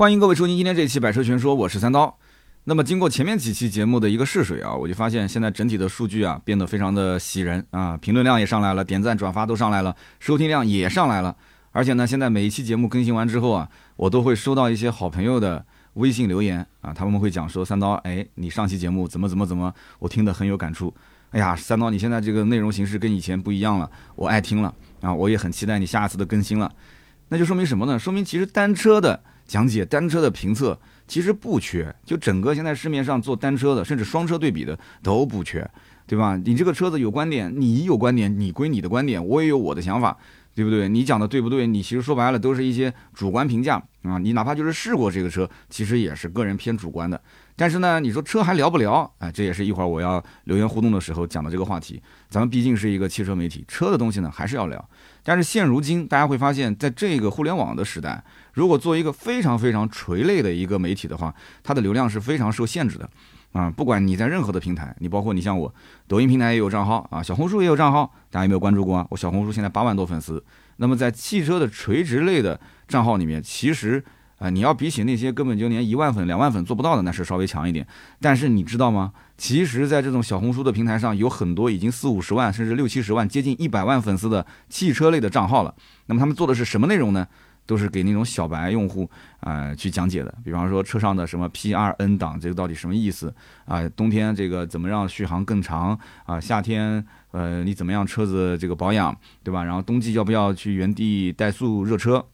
欢迎各位收听今天这一期《百车全说》，我是三刀。那么经过前面几期节目的一个试水啊，我就发现现在整体的数据啊变得非常的喜人啊，评论量也上来了，点赞转发都上来了，收听量也上来了。而且呢，现在每一期节目更新完之后啊，我都会收到一些好朋友的微信留言啊，他们会讲说三刀，哎，你上期节目怎么怎么怎么，我听得很有感触。哎呀，三刀，你现在这个内容形式跟以前不一样了，我爱听了啊，我也很期待你下次的更新了。那就说明什么呢？说明其实单车的。讲解单车的评测其实不缺，就整个现在市面上做单车的，甚至双车对比的都不缺，对吧？你这个车子有观点，你有观点，你归你的观点，我也有我的想法，对不对？你讲的对不对？你其实说白了都是一些主观评价啊。你哪怕就是试过这个车，其实也是个人偏主观的。但是呢，你说车还聊不聊？哎，这也是一会儿我要留言互动的时候讲的这个话题。咱们毕竟是一个汽车媒体，车的东西呢还是要聊。但是现如今，大家会发现，在这个互联网的时代，如果做一个非常非常垂类的一个媒体的话，它的流量是非常受限制的，啊，不管你在任何的平台，你包括你像我，抖音平台也有账号啊，小红书也有账号，大家有没有关注过啊？我小红书现在八万多粉丝。那么在汽车的垂直类的账号里面，其实啊，你要比起那些根本就连一万粉、两万粉做不到的，那是稍微强一点。但是你知道吗？其实，在这种小红书的平台上，有很多已经四五十万，甚至六七十万，接近一百万粉丝的汽车类的账号了。那么他们做的是什么内容呢？都是给那种小白用户啊去讲解的。比方说车上的什么 P R N 档，这个到底什么意思啊？冬天这个怎么让续航更长啊？夏天呃你怎么样车子这个保养，对吧？然后冬季要不要去原地怠速热车？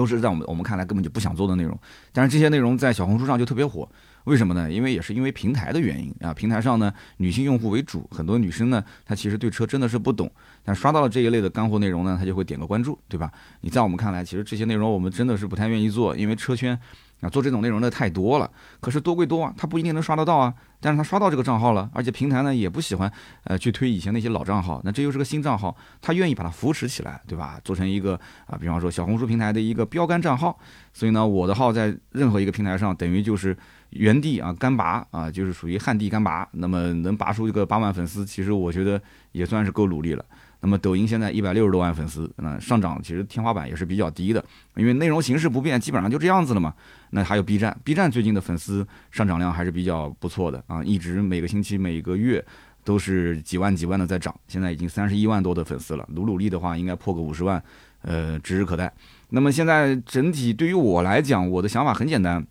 都是在我们我们看来根本就不想做的内容，但是这些内容在小红书上就特别火，为什么呢？因为也是因为平台的原因啊，平台上呢女性用户为主，很多女生呢她其实对车真的是不懂，但刷到了这一类的干货内容呢，她就会点个关注，对吧？你在我们看来，其实这些内容我们真的是不太愿意做，因为车圈。啊，做这种内容的太多了，可是多归多啊，他不一定能刷得到啊。但是他刷到这个账号了，而且平台呢也不喜欢，呃，去推以前那些老账号。那这又是个新账号，他愿意把它扶持起来，对吧？做成一个啊，比方说小红书平台的一个标杆账号。所以呢，我的号在任何一个平台上，等于就是原地啊干拔啊，就是属于旱地干拔。那么能拔出一个八万粉丝，其实我觉得也算是够努力了。那么抖音现在一百六十多万粉丝，那上涨其实天花板也是比较低的，因为内容形式不变，基本上就这样子了嘛。那还有 B 站，B 站最近的粉丝上涨量还是比较不错的啊，一直每个星期、每个月都是几万几万的在涨，现在已经三十一万多的粉丝了，努努力的话应该破个五十万，呃，指日可待。那么现在整体对于我来讲，我的想法很简单。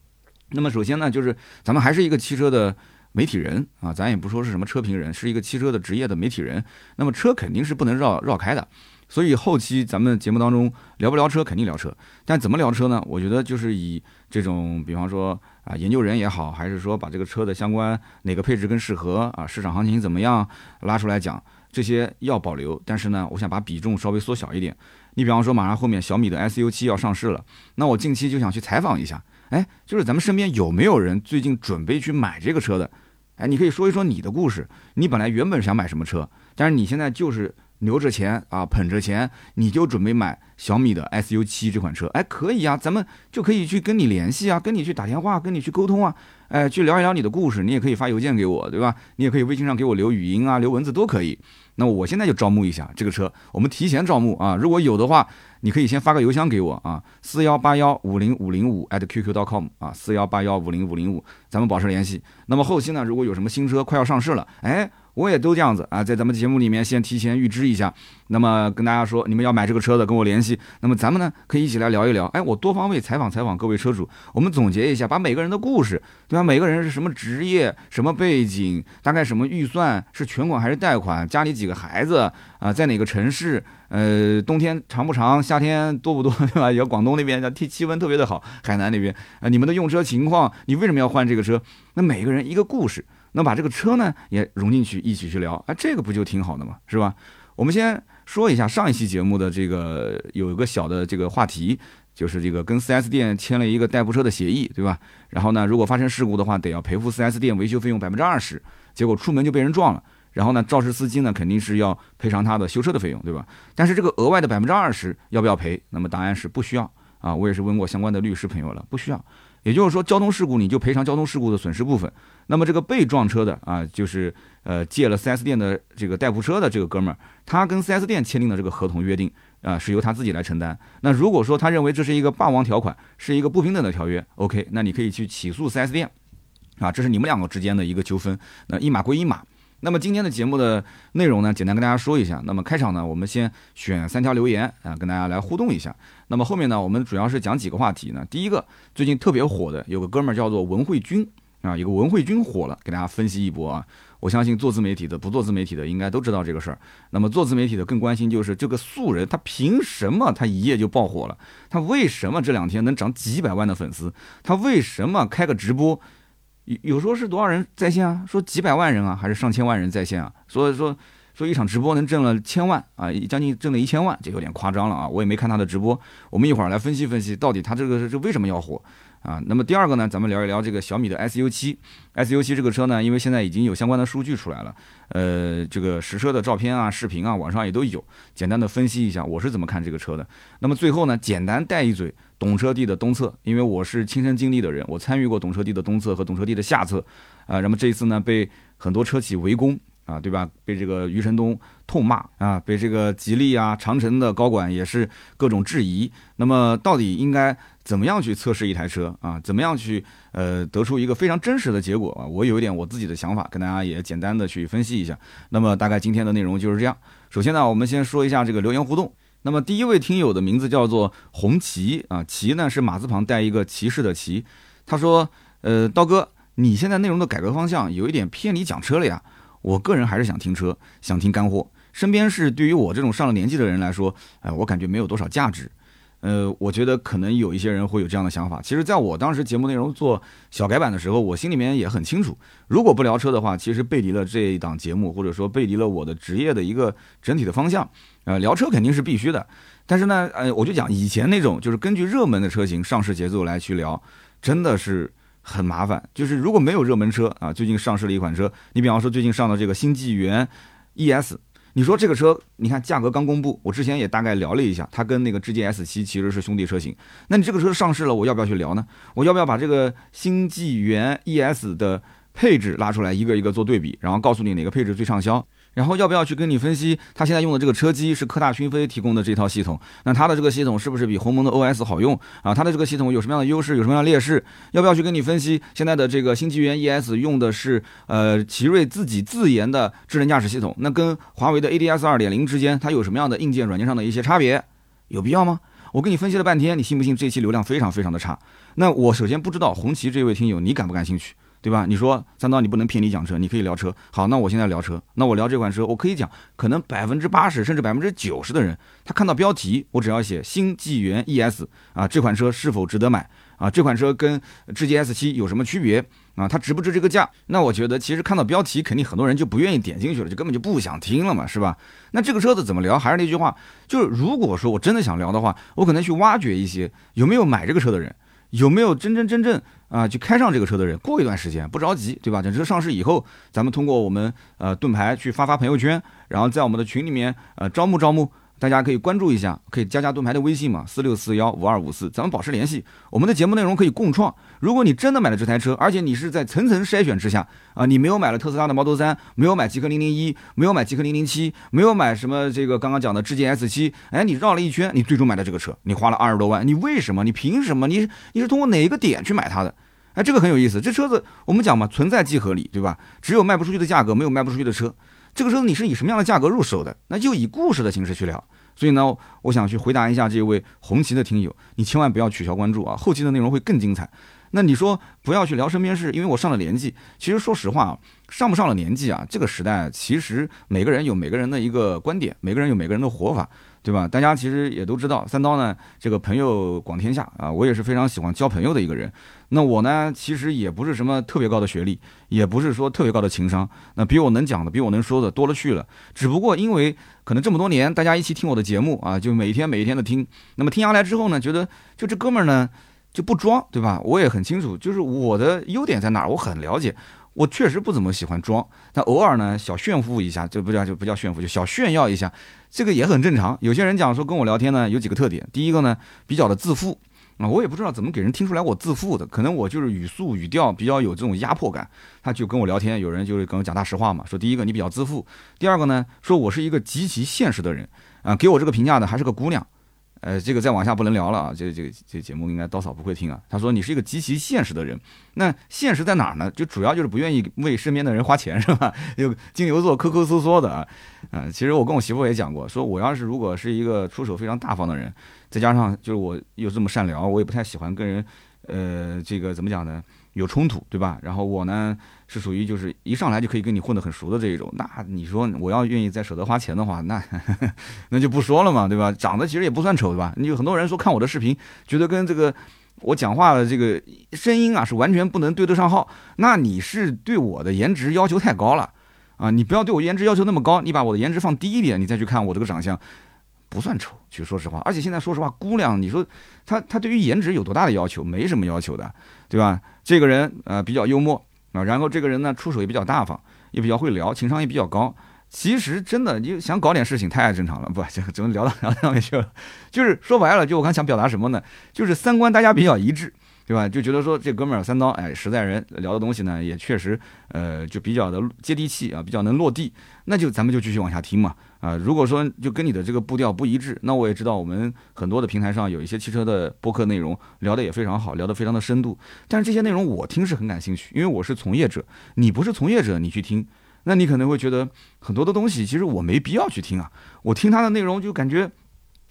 那么首先呢，就是咱们还是一个汽车的。媒体人啊，咱也不说是什么车评人，是一个汽车的职业的媒体人。那么车肯定是不能绕绕开的，所以后期咱们节目当中聊不聊车，肯定聊车。但怎么聊车呢？我觉得就是以这种，比方说啊，研究人也好，还是说把这个车的相关哪个配置更适合啊，市场行情怎么样拉出来讲，这些要保留。但是呢，我想把比重稍微缩小一点。你比方说，马上后面小米的 SU7 要上市了，那我近期就想去采访一下。哎，就是咱们身边有没有人最近准备去买这个车的？哎，你可以说一说你的故事。你本来原本想买什么车，但是你现在就是留着钱啊，捧着钱，你就准备买小米的 SU7 这款车。哎，可以啊，咱们就可以去跟你联系啊，跟你去打电话，跟你去沟通啊，哎，去聊一聊你的故事。你也可以发邮件给我，对吧？你也可以微信上给我留语音啊，留文字都可以。那我现在就招募一下这个车，我们提前招募啊，如果有的话。你可以先发个邮箱给我啊，四幺八幺五零五零五 at qq.com 啊，四幺八幺五零五零五，咱们保持联系。那么后期呢，如果有什么新车快要上市了，哎。我也都这样子啊，在咱们节目里面先提前预知一下，那么跟大家说，你们要买这个车的跟我联系，那么咱们呢可以一起来聊一聊，哎，我多方位采访采访各位车主，我们总结一下，把每个人的故事，对吧？每个人是什么职业、什么背景，大概什么预算，是全款还是贷款，家里几个孩子啊，在哪个城市？呃，冬天长不长，夏天多不多，对吧？有广东那边的气气温特别的好，海南那边啊，你们的用车情况，你为什么要换这个车？那每个人一个故事。那把这个车呢也融进去，一起去聊，哎，这个不就挺好的嘛，是吧？我们先说一下上一期节目的这个有一个小的这个话题，就是这个跟 4S 店签了一个代步车的协议，对吧？然后呢，如果发生事故的话，得要赔付 4S 店维修费用百分之二十。结果出门就被人撞了，然后呢，肇事司机呢肯定是要赔偿他的修车的费用，对吧？但是这个额外的百分之二十要不要赔？那么答案是不需要啊，我也是问过相关的律师朋友了，不需要。也就是说，交通事故你就赔偿交通事故的损失部分。那么这个被撞车的啊，就是呃借了 4S 店的这个代步车的这个哥们儿，他跟 4S 店签订的这个合同约定，啊，是由他自己来承担。那如果说他认为这是一个霸王条款，是一个不平等的条约，OK，那你可以去起诉 4S 店，啊，这是你们两个之间的一个纠纷，那一码归一码。那么今天的节目的内容呢，简单跟大家说一下。那么开场呢，我们先选三条留言啊，跟大家来互动一下。那么后面呢，我们主要是讲几个话题呢。第一个，最近特别火的有个哥们儿叫做文慧军啊，有个文慧君火了，给大家分析一波啊。我相信做自媒体的、不做自媒体的应该都知道这个事儿。那么做自媒体的更关心就是这个素人他凭什么他一夜就爆火了？他为什么这两天能涨几百万的粉丝？他为什么开个直播？有有说是多少人在线啊？说几百万人啊，还是上千万人在线啊？所以说说一场直播能挣了千万啊，将近挣了一千万，这有点夸张了啊！我也没看他的直播，我们一会儿来分析分析，到底他这个是为什么要火啊？那么第二个呢，咱们聊一聊这个小米的 S U 七，S U 七这个车呢，因为现在已经有相关的数据出来了，呃，这个实车的照片啊、视频啊，网上也都有，简单的分析一下我是怎么看这个车的。那么最后呢，简单带一嘴。懂车帝的东侧，因为我是亲身经历的人，我参与过懂车帝的东侧和懂车帝的下侧，啊，那么这一次呢，被很多车企围攻啊，对吧？被这个余承东痛骂啊，被这个吉利啊、长城的高管也是各种质疑。那么到底应该怎么样去测试一台车啊？怎么样去呃得出一个非常真实的结果啊？我有一点我自己的想法，跟大家也简单的去分析一下。那么大概今天的内容就是这样。首先呢，我们先说一下这个留言互动。那么第一位听友的名字叫做红旗啊，旗呢是马字旁带一个骑士的骑。他说：“呃，刀哥，你现在内容的改革方向有一点偏离讲车了呀。我个人还是想听车，想听干货。身边是对于我这种上了年纪的人来说，哎，我感觉没有多少价值。”呃，我觉得可能有一些人会有这样的想法。其实，在我当时节目内容做小改版的时候，我心里面也很清楚，如果不聊车的话，其实背离了这一档节目，或者说背离了我的职业的一个整体的方向。呃，聊车肯定是必须的，但是呢，呃，我就讲以前那种，就是根据热门的车型上市节奏来去聊，真的是很麻烦。就是如果没有热门车啊，最近上市了一款车，你比方说最近上的这个新纪元 ES。你说这个车，你看价格刚公布，我之前也大概聊了一下，它跟那个智界 S7 其实是兄弟车型。那你这个车上市了，我要不要去聊呢？我要不要把这个新纪元 ES 的配置拉出来，一个一个做对比，然后告诉你哪个配置最畅销？然后要不要去跟你分析，他现在用的这个车机是科大讯飞提供的这套系统，那它的这个系统是不是比鸿蒙的 OS 好用啊？它的这个系统有什么样的优势，有什么样的劣势？要不要去跟你分析现在的这个新纪元 ES 用的是呃奇瑞自己自研的智能驾驶系统，那跟华为的 ADS 二点零之间它有什么样的硬件软件上的一些差别？有必要吗？我跟你分析了半天，你信不信这期流量非常非常的差？那我首先不知道红旗这位听友你感不感兴趣？对吧？你说三刀，你不能偏离讲车，你可以聊车。好，那我现在聊车，那我聊这款车，我可以讲，可能百分之八十甚至百分之九十的人，他看到标题，我只要写新纪元 ES 啊，这款车是否值得买啊？这款车跟智界 S7 有什么区别啊？它值不值这个价？那我觉得其实看到标题，肯定很多人就不愿意点进去了，就根本就不想听了嘛，是吧？那这个车子怎么聊？还是那句话，就是如果说我真的想聊的话，我可能去挖掘一些有没有买这个车的人。有没有真真正正啊，去开上这个车的人？过一段时间不着急，对吧？等车上市以后，咱们通过我们呃盾牌去发发朋友圈，然后在我们的群里面呃招募招募。大家可以关注一下，可以加加盾牌的微信嘛，四六四幺五二五四，咱们保持联系。我们的节目内容可以共创。如果你真的买了这台车，而且你是在层层筛选之下啊，你没有买了特斯拉的 Model 三，没有买极氪零零一，没有买极氪零零七，没有买什么这个刚刚讲的智界 S 七，哎，你绕了一圈，你最终买的这个车，你花了二十多万，你为什么？你凭什么？你你是通过哪一个点去买它的？哎，这个很有意思。这车子我们讲嘛，存在即合理，对吧？只有卖不出去的价格，没有卖不出去的车。这个时候你是以什么样的价格入手的？那就以故事的形式去聊。所以呢，我想去回答一下这位红旗的听友，你千万不要取消关注啊，后期的内容会更精彩。那你说不要去聊身边事，因为我上了年纪。其实说实话，上不上了年纪啊，这个时代其实每个人有每个人的一个观点，每个人有每个人的活法。对吧？大家其实也都知道，三刀呢，这个朋友广天下啊，我也是非常喜欢交朋友的一个人。那我呢，其实也不是什么特别高的学历，也不是说特别高的情商。那比我能讲的，比我能说的多了去了。只不过因为可能这么多年，大家一起听我的节目啊，就每一天每一天的听。那么听下来之后呢，觉得就这哥们儿呢就不装，对吧？我也很清楚，就是我的优点在哪儿，我很了解。我确实不怎么喜欢装，但偶尔呢，小炫富一下，就不叫就不叫炫富，就小炫耀一下，这个也很正常。有些人讲说跟我聊天呢，有几个特点，第一个呢，比较的自负。啊，我也不知道怎么给人听出来我自负的，可能我就是语速语调比较有这种压迫感，他就跟我聊天，有人就是跟我讲大实话嘛，说第一个你比较自负，第二个呢，说我是一个极其现实的人，啊，给我这个评价的还是个姑娘。呃，这个再往下不能聊了啊！这、这、个这节目应该刀嫂不会听啊。他说你是一个极其现实的人，那现实在哪呢？就主要就是不愿意为身边的人花钱，是吧？就金牛座抠抠缩缩的啊。嗯，其实我跟我媳妇也讲过，说我要是如果是一个出手非常大方的人，再加上就是我又这么善良，我也不太喜欢跟人，呃，这个怎么讲呢？有冲突，对吧？然后我呢是属于就是一上来就可以跟你混得很熟的这一种。那你说我要愿意再舍得花钱的话，那 那就不说了嘛，对吧？长得其实也不算丑，对吧？你有很多人说看我的视频，觉得跟这个我讲话的这个声音啊是完全不能对得上号。那你是对我的颜值要求太高了啊！你不要对我颜值要求那么高，你把我的颜值放低一点，你再去看我这个长相，不算丑。其实说实话，而且现在说实话，姑娘，你说她她对于颜值有多大的要求？没什么要求的，对吧？这个人呃比较幽默啊，然后这个人呢出手也比较大方，也比较会聊，情商也比较高。其实真的你想搞点事情太正常了，不，这个怎么聊到聊到上面去了？就是说白了，就我刚想表达什么呢？就是三观大家比较一致。对吧？就觉得说这哥们儿三刀，哎，实在人，聊的东西呢也确实，呃，就比较的接地气啊，比较能落地。那就咱们就继续往下听嘛。啊，如果说就跟你的这个步调不一致，那我也知道我们很多的平台上有一些汽车的播客内容聊的也非常好，聊得非常的深度。但是这些内容我听是很感兴趣，因为我是从业者，你不是从业者，你去听，那你可能会觉得很多的东西其实我没必要去听啊。我听他的内容就感觉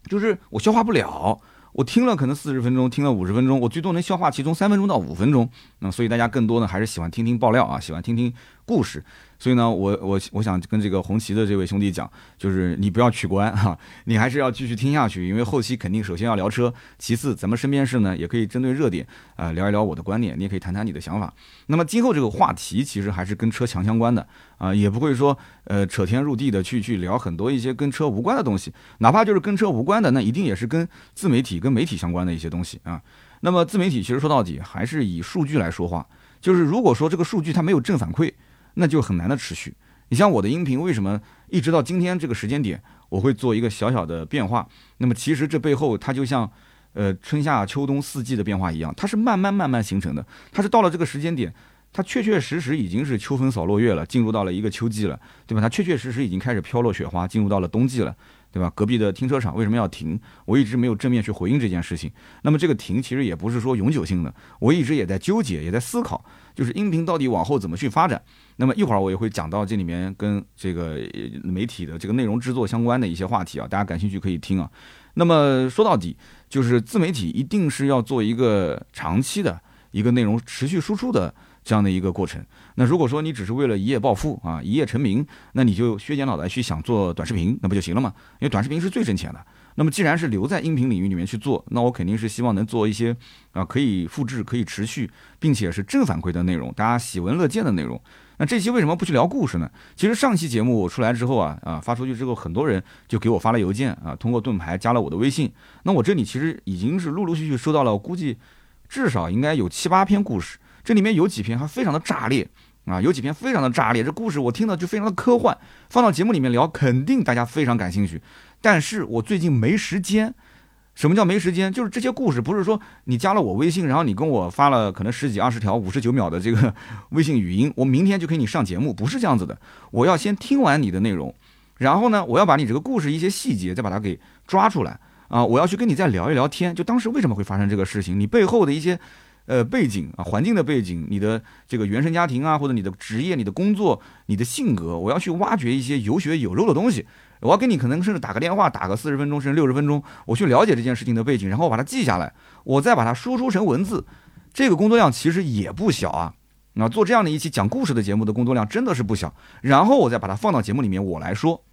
就是我消化不了。我听了可能四十分钟，听了五十分钟，我最多能消化其中三分钟到五分钟。那所以大家更多的还是喜欢听听爆料啊，喜欢听听故事。所以呢，我我我想跟这个红旗的这位兄弟讲，就是你不要取关哈，你还是要继续听下去，因为后期肯定首先要聊车，其次咱们身边事呢也可以针对热点啊聊一聊我的观点，你也可以谈谈你的想法。那么今后这个话题其实还是跟车强相关的啊，也不会说呃扯天入地的去去聊很多一些跟车无关的东西，哪怕就是跟车无关的，那一定也是跟自媒体跟媒体相关的一些东西啊。那么自媒体其实说到底还是以数据来说话，就是如果说这个数据它没有正反馈。那就很难的持续。你像我的音频，为什么一直到今天这个时间点，我会做一个小小的变化？那么其实这背后它就像，呃，春夏秋冬四季的变化一样，它是慢慢慢慢形成的。它是到了这个时间点，它确确实实已经是秋风扫落叶了，进入到了一个秋季了，对吧？它确确实实已经开始飘落雪花，进入到了冬季了。对吧？隔壁的停车场为什么要停？我一直没有正面去回应这件事情。那么这个停其实也不是说永久性的，我一直也在纠结，也在思考，就是音频到底往后怎么去发展。那么一会儿我也会讲到这里面跟这个媒体的这个内容制作相关的一些话题啊，大家感兴趣可以听啊。那么说到底，就是自媒体一定是要做一个长期的一个内容持续输出的。这样的一个过程，那如果说你只是为了一夜暴富啊，一夜成名，那你就削尖脑袋去想做短视频，那不就行了吗？因为短视频是最挣钱的。那么既然是留在音频领域里面去做，那我肯定是希望能做一些啊可以复制、可以持续，并且是正反馈的内容，大家喜闻乐见的内容。那这期为什么不去聊故事呢？其实上期节目我出来之后啊啊发出去之后，很多人就给我发了邮件啊，通过盾牌加了我的微信。那我这里其实已经是陆陆续续收到了，估计至少应该有七八篇故事。这里面有几篇还非常的炸裂啊，有几篇非常的炸裂，这故事我听的就非常的科幻，放到节目里面聊，肯定大家非常感兴趣。但是我最近没时间。什么叫没时间？就是这些故事不是说你加了我微信，然后你跟我发了可能十几二十条五十九秒的这个 微信语音，我明天就给你上节目，不是这样子的。我要先听完你的内容，然后呢，我要把你这个故事一些细节再把它给抓出来啊，我要去跟你再聊一聊天，就当时为什么会发生这个事情，你背后的一些。呃，背景啊，环境的背景，你的这个原生家庭啊，或者你的职业、你的工作、你的性格，我要去挖掘一些有血有肉的东西。我要跟你可能甚至打个电话，打个四十分钟甚至六十分钟，我去了解这件事情的背景，然后我把它记下来，我再把它输出成文字。这个工作量其实也不小啊。那做这样的一期讲故事的节目的工作量真的是不小。然后我再把它放到节目里面，我来说。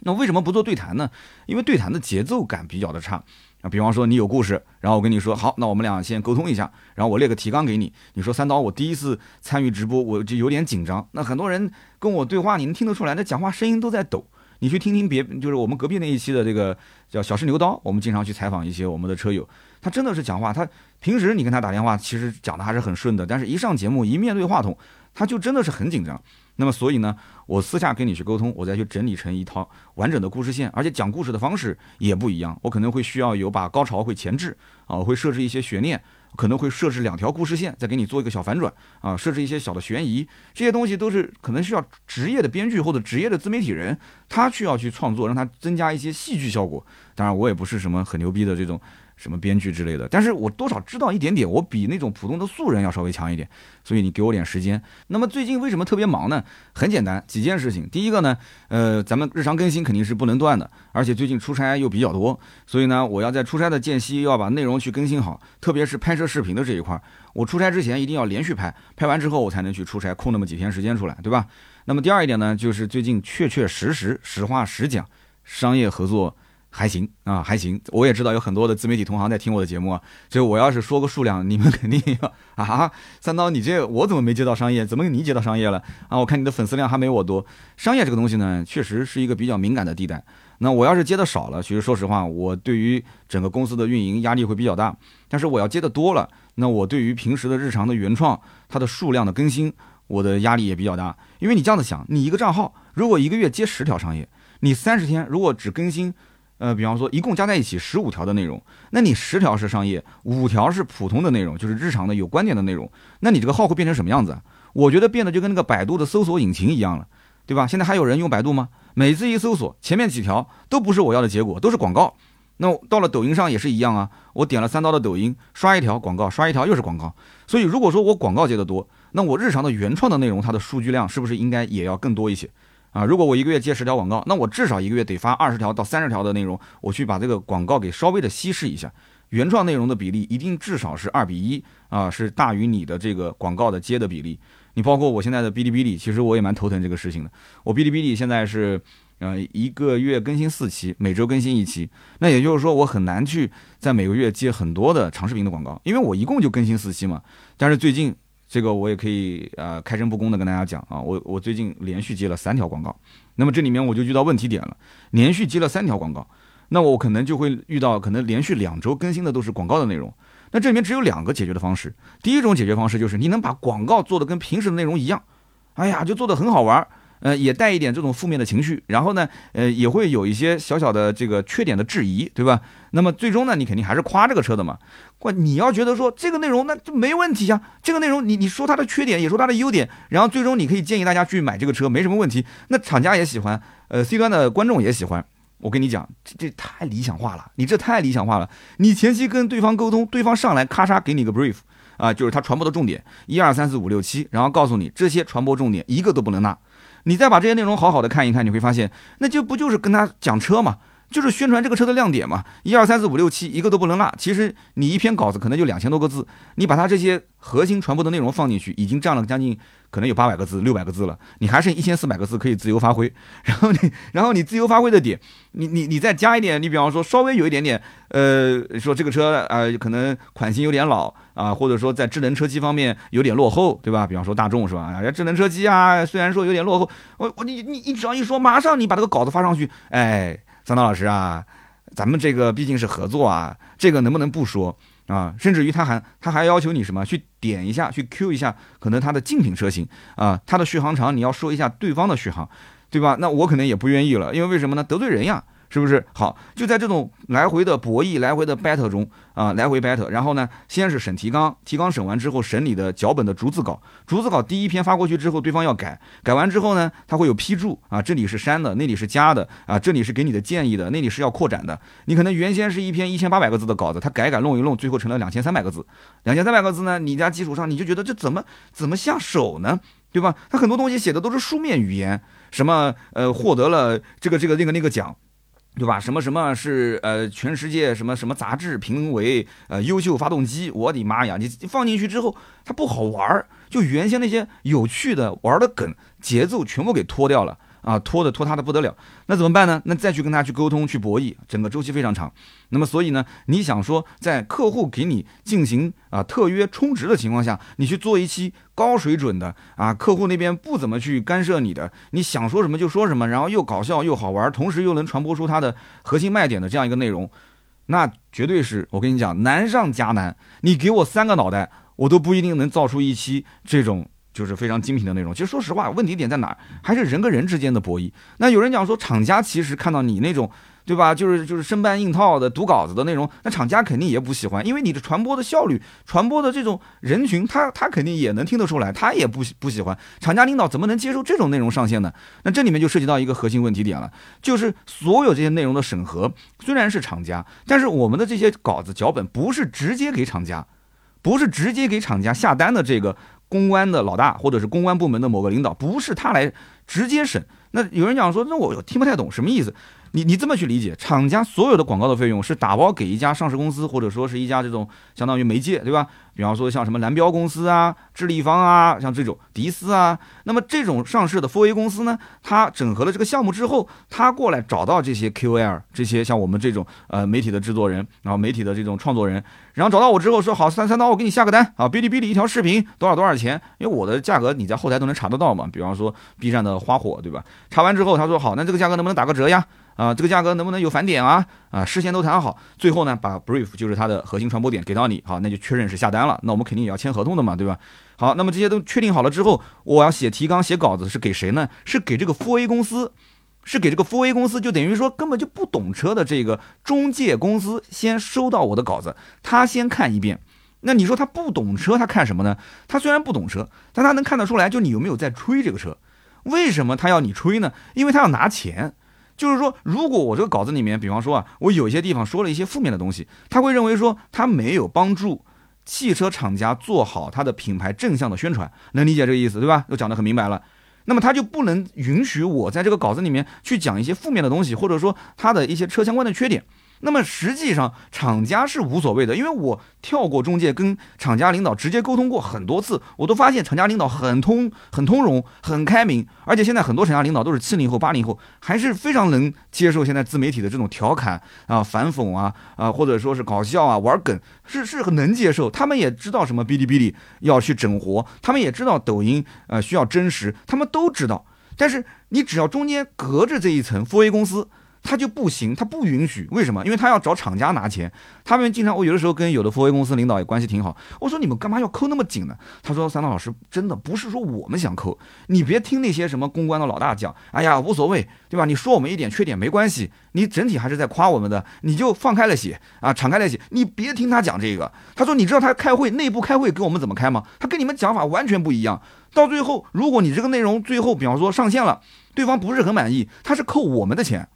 那为什么不做对谈呢？因为对谈的节奏感比较的差。啊，比方说你有故事，然后我跟你说好，那我们俩先沟通一下，然后我列个提纲给你。你说三刀，我第一次参与直播，我就有点紧张。那很多人跟我对话，你能听得出来，那讲话声音都在抖。你去听听别，就是我们隔壁那一期的这个叫小试牛刀，我们经常去采访一些我们的车友，他真的是讲话，他平时你跟他打电话，其实讲的还是很顺的，但是一上节目，一面对话筒，他就真的是很紧张。那么所以呢，我私下跟你去沟通，我再去整理成一套完整的故事线，而且讲故事的方式也不一样。我可能会需要有把高潮会前置啊，我会设置一些悬念可能会设置两条故事线，再给你做一个小反转啊，设置一些小的悬疑，这些东西都是可能需要职业的编剧或者职业的自媒体人，他需要去创作，让他增加一些戏剧效果。当然，我也不是什么很牛逼的这种。什么编剧之类的，但是我多少知道一点点，我比那种普通的素人要稍微强一点，所以你给我点时间。那么最近为什么特别忙呢？很简单，几件事情。第一个呢，呃，咱们日常更新肯定是不能断的，而且最近出差又比较多，所以呢，我要在出差的间隙要把内容去更新好，特别是拍摄视频的这一块，我出差之前一定要连续拍，拍完之后我才能去出差，空那么几天时间出来，对吧？那么第二一点呢，就是最近确确实实、实话实讲，商业合作。还行啊，还行。我也知道有很多的自媒体同行在听我的节目啊，所以我要是说个数量，你们肯定要啊。三刀，你这我怎么没接到商业？怎么你接到商业了啊？我看你的粉丝量还没我多。商业这个东西呢，确实是一个比较敏感的地带。那我要是接的少了，其实说实话，我对于整个公司的运营压力会比较大。但是我要接的多了，那我对于平时的日常的原创，它的数量的更新，我的压力也比较大。因为你这样子想，你一个账号如果一个月接十条商业，你三十天如果只更新。呃，比方说，一共加在一起十五条的内容，那你十条是商业，五条是普通的内容，就是日常的有观点的内容，那你这个号会变成什么样子？我觉得变得就跟那个百度的搜索引擎一样了，对吧？现在还有人用百度吗？每次一搜索，前面几条都不是我要的结果，都是广告。那到了抖音上也是一样啊，我点了三刀的抖音，刷一条广告，刷一条又是广告。所以如果说我广告接的多，那我日常的原创的内容，它的数据量是不是应该也要更多一些？啊，如果我一个月接十条广告，那我至少一个月得发二十条到三十条的内容，我去把这个广告给稍微的稀释一下，原创内容的比例一定至少是二比一啊，是大于你的这个广告的接的比例。你包括我现在的哔哩哔哩，其实我也蛮头疼这个事情的。我哔哩哔哩现在是，呃，一个月更新四期，每周更新一期，那也就是说我很难去在每个月接很多的长视频的广告，因为我一共就更新四期嘛。但是最近。这个我也可以呃开诚布公的跟大家讲啊，我我最近连续接了三条广告，那么这里面我就遇到问题点了，连续接了三条广告，那我可能就会遇到可能连续两周更新的都是广告的内容，那这里面只有两个解决的方式，第一种解决方式就是你能把广告做的跟平时的内容一样，哎呀就做的很好玩。呃，也带一点这种负面的情绪，然后呢，呃，也会有一些小小的这个缺点的质疑，对吧？那么最终呢，你肯定还是夸这个车的嘛。关你要觉得说这个内容那就没问题呀，这个内容你你说它的缺点，也说它的优点，然后最终你可以建议大家去买这个车，没什么问题。那厂家也喜欢，呃，C 端的观众也喜欢。我跟你讲，这这太理想化了，你这太理想化了。你前期跟对方沟通，对方上来咔嚓给你个 brief 啊，就是他传播的重点，一二三四五六七，然后告诉你这些传播重点一个都不能落。你再把这些内容好好的看一看，你会发现，那就不就是跟他讲车嘛，就是宣传这个车的亮点嘛，一二三四五六七，一个都不能落。其实你一篇稿子可能就两千多个字，你把它这些核心传播的内容放进去，已经占了将近可能有八百个字、六百个字了，你还剩一千四百个字可以自由发挥。然后你，然后你自由发挥的点，你你你再加一点，你比方说稍微有一点点，呃，说这个车啊可能款型有点老。啊，或者说在智能车机方面有点落后，对吧？比方说大众是吧？智能车机啊，虽然说有点落后，我我你你你只要一说，马上你把这个稿子发上去，哎，三刀老师啊，咱们这个毕竟是合作啊，这个能不能不说啊？甚至于他还他还要求你什么，去点一下，去 Q 一下，可能他的竞品车型啊，它的续航长你要说一下对方的续航，对吧？那我可能也不愿意了，因为为什么呢？得罪人呀。是不是好？就在这种来回的博弈、来回的 battle 中啊，来回 battle。然后呢，先是审提纲，提纲审完之后，审你的脚本的逐字稿。逐字稿第一篇发过去之后，对方要改，改完之后呢，他会有批注啊，这里是删的，那里是加的啊，这里是给你的建议的，那里是要扩展的。你可能原先是一篇一千八百个字的稿子，他改改弄一弄，最后成了两千三百个字。两千三百个字呢，你家基础上你就觉得这怎么怎么下手呢？对吧？他很多东西写的都是书面语言，什么呃获得了这个这个那个那个奖。对吧？什么什么是呃全世界什么什么杂志评为呃优秀发动机？我的妈呀！你放进去之后，它不好玩儿，就原先那些有趣的玩的梗节奏全部给脱掉了。啊，拖的拖沓的不得了，那怎么办呢？那再去跟他去沟通去博弈，整个周期非常长。那么所以呢，你想说在客户给你进行啊特约充值的情况下，你去做一期高水准的啊，客户那边不怎么去干涉你的，你想说什么就说什么，然后又搞笑又好玩，同时又能传播出它的核心卖点的这样一个内容，那绝对是我跟你讲难上加难。你给我三个脑袋，我都不一定能造出一期这种。就是非常精品的内容。其实说实话，问题点在哪儿？还是人跟人之间的博弈。那有人讲说，厂家其实看到你那种对吧？就是就是生搬硬套的读稿子的内容，那厂家肯定也不喜欢，因为你的传播的效率、传播的这种人群，他他肯定也能听得出来，他也不不喜欢。厂家领导怎么能接受这种内容上线呢？那这里面就涉及到一个核心问题点了，就是所有这些内容的审核虽然是厂家，但是我们的这些稿子脚本不是直接给厂家，不是直接给厂家下单的这个公关的老大或者是公关部门的某个领导，不是他来直接审。那有人讲说，那我听不太懂什么意思。你你这么去理解，厂家所有的广告的费用是打包给一家上市公司，或者说是一家这种相当于媒介，对吧？比方说像什么蓝标公司啊、智立方啊，像这种迪斯啊，那么这种上市的 4A 公司呢，它整合了这个项目之后，它过来找到这些 QL，这些像我们这种呃媒体的制作人，然后媒体的这种创作人，然后找到我之后说好三三刀，我给你下个单啊，哔哩哔哩一条视频多少多少钱？因为我的价格你在后台都能查得到嘛，比方说 B 站的花火，对吧？查完之后他说好，那这个价格能不能打个折呀？啊，这个价格能不能有返点啊？啊，事先都谈好，最后呢，把 brief 就是它的核心传播点给到你，好，那就确认是下单了。那我们肯定也要签合同的嘛，对吧？好，那么这些都确定好了之后，我要写提纲、写稿子是给谁呢？是给这个 4A 公司，是给这个 4A 公司，就等于说根本就不懂车的这个中介公司先收到我的稿子，他先看一遍。那你说他不懂车，他看什么呢？他虽然不懂车，但他能看得出来，就你有没有在吹这个车？为什么他要你吹呢？因为他要拿钱。就是说，如果我这个稿子里面，比方说啊，我有一些地方说了一些负面的东西，他会认为说他没有帮助汽车厂家做好他的品牌正向的宣传，能理解这个意思对吧？都讲得很明白了，那么他就不能允许我在这个稿子里面去讲一些负面的东西，或者说他的一些车相关的缺点。那么实际上，厂家是无所谓的，因为我跳过中介，跟厂家领导直接沟通过很多次，我都发现厂家领导很通、很通融、很开明，而且现在很多厂家领导都是七零后、八零后，还是非常能接受现在自媒体的这种调侃啊、反讽啊啊，或者说是搞笑啊、玩梗，是是很能接受。他们也知道什么哔哩哔哩要去整活，他们也知道抖音呃需要真实，他们都知道。但是你只要中间隔着这一层富威公司。他就不行，他不允许，为什么？因为他要找厂家拿钱。他们经常，我有的时候跟有的 4A 公司领导也关系挺好。我说你们干嘛要抠那么紧呢？他说三道老师，真的不是说我们想抠，你别听那些什么公关的老大讲，哎呀无所谓，对吧？你说我们一点缺点没关系，你整体还是在夸我们的，你就放开了写啊，敞开了写，你别听他讲这个。他说你知道他开会内部开会跟我们怎么开吗？他跟你们讲法完全不一样。到最后，如果你这个内容最后比方说上线了，对方不是很满意，他是扣我们的钱。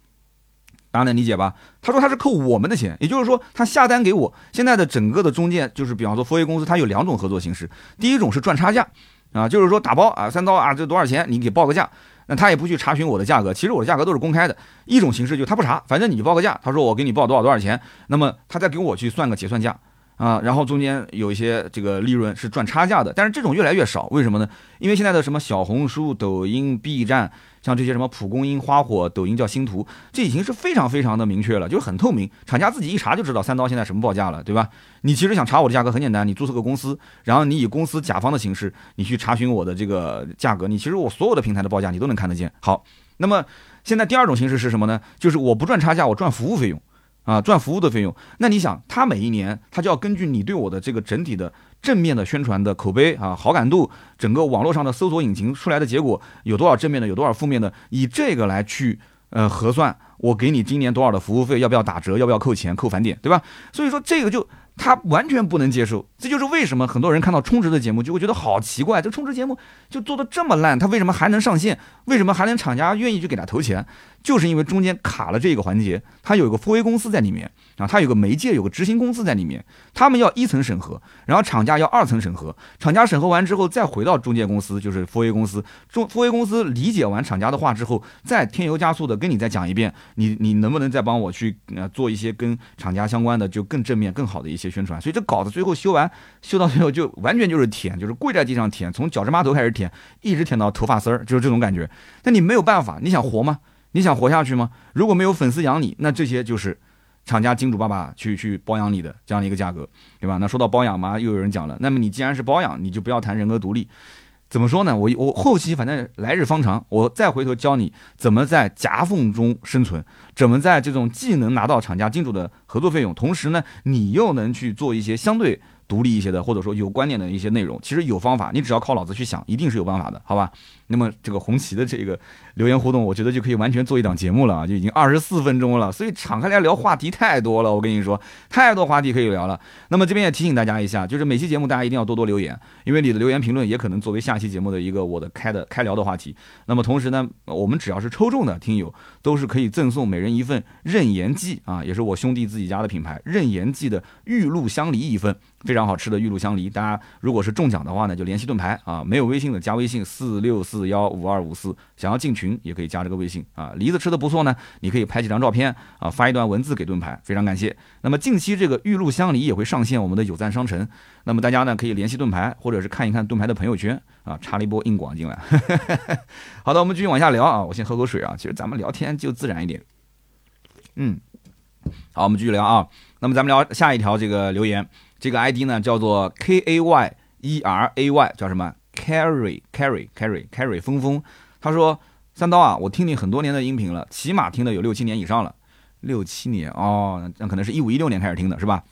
大家能理解吧？他说他是扣我们的钱，也就是说他下单给我。现在的整个的中介就是，比方说佛爷公司，它有两种合作形式。第一种是赚差价，啊，就是说打包啊，三刀啊，这多少钱？你给报个价，那他也不去查询我的价格，其实我的价格都是公开的。一种形式就他不查，反正你报个价，他说我给你报多少多少钱，那么他再给我去算个结算价。啊，然后中间有一些这个利润是赚差价的，但是这种越来越少，为什么呢？因为现在的什么小红书、抖音、B 站，像这些什么蒲公英、花火，抖音叫星图，这已经是非常非常的明确了，就是很透明，厂家自己一查就知道三刀现在什么报价了，对吧？你其实想查我的价格很简单，你注册个公司，然后你以公司甲方的形式，你去查询我的这个价格，你其实我所有的平台的报价你都能看得见。好，那么现在第二种形式是什么呢？就是我不赚差价，我赚服务费用。啊，赚服务的费用，那你想，他每一年他就要根据你对我的这个整体的正面的宣传的口碑啊，好感度，整个网络上的搜索引擎出来的结果有多少正面的，有多少负面的，以这个来去呃核算，我给你今年多少的服务费，要不要打折，要不要扣钱，扣返点，对吧？所以说这个就。他完全不能接受，这就是为什么很多人看到充值的节目就会觉得好奇怪，这充值节目就做的这么烂，他为什么还能上线？为什么还能厂家愿意去给他投钱？就是因为中间卡了这个环节，他有一个付费公司在里面啊，他有个媒介，有个执行公司在里面，他们要一层审核，然后厂家要二层审核，厂家审核完之后再回到中介公司，就是 4A 公司，中 4A 公司理解完厂家的话之后，再添油加醋的跟你再讲一遍，你你能不能再帮我去呃做一些跟厂家相关的就更正面更好的一些。宣传，所以这稿子最后修完，修到最后就完全就是舔，就是跪在地上舔，从脚趾码头开始舔，一直舔到头发丝儿，就是这种感觉。那你没有办法，你想活吗？你想活下去吗？如果没有粉丝养你，那这些就是厂家金主爸爸去去包养你的这样的一个价格，对吧？那说到包养嘛，又有人讲了，那么你既然是包养，你就不要谈人格独立。怎么说呢？我我后期反正来日方长，我再回头教你怎么在夹缝中生存，怎么在这种既能拿到厂家金主的合作费用，同时呢，你又能去做一些相对独立一些的，或者说有观点的一些内容，其实有方法，你只要靠脑子去想，一定是有办法的，好吧？那么这个红旗的这个留言互动，我觉得就可以完全做一档节目了啊，就已经二十四分钟了，所以敞开来聊话题太多了，我跟你说，太多话题可以聊了。那么这边也提醒大家一下，就是每期节目大家一定要多多留言，因为你的留言评论也可能作为下期节目的一个我的开的开聊的话题。那么同时呢，我们只要是抽中的听友，都是可以赠送每人一份任言记啊，也是我兄弟自己家的品牌任言记的玉露香梨一份。非常好吃的玉露香梨，大家如果是中奖的话呢，就联系盾牌啊，没有微信的加微信四六四 四幺五二五四，想要进群也可以加这个微信啊。梨子吃的不错呢，你可以拍几张照片啊，发一段文字给盾牌，非常感谢。那么近期这个玉露香梨也会上线我们的有赞商城，那么大家呢可以联系盾牌，或者是看一看盾牌的朋友圈啊，插了一波硬广进来。好的，我们继续往下聊啊，我先喝口水啊，其实咱们聊天就自然一点。嗯，好，我们继续聊啊，那么咱们聊下一条这个留言。这个 ID 呢叫做 K A Y E R A Y，叫什么？Carry Carry Carry Carry 峰峰，他说三刀啊，我听你很多年的音频了，起码听了有六七年以上了，六七年哦，那可能是一五一六年开始听的是吧？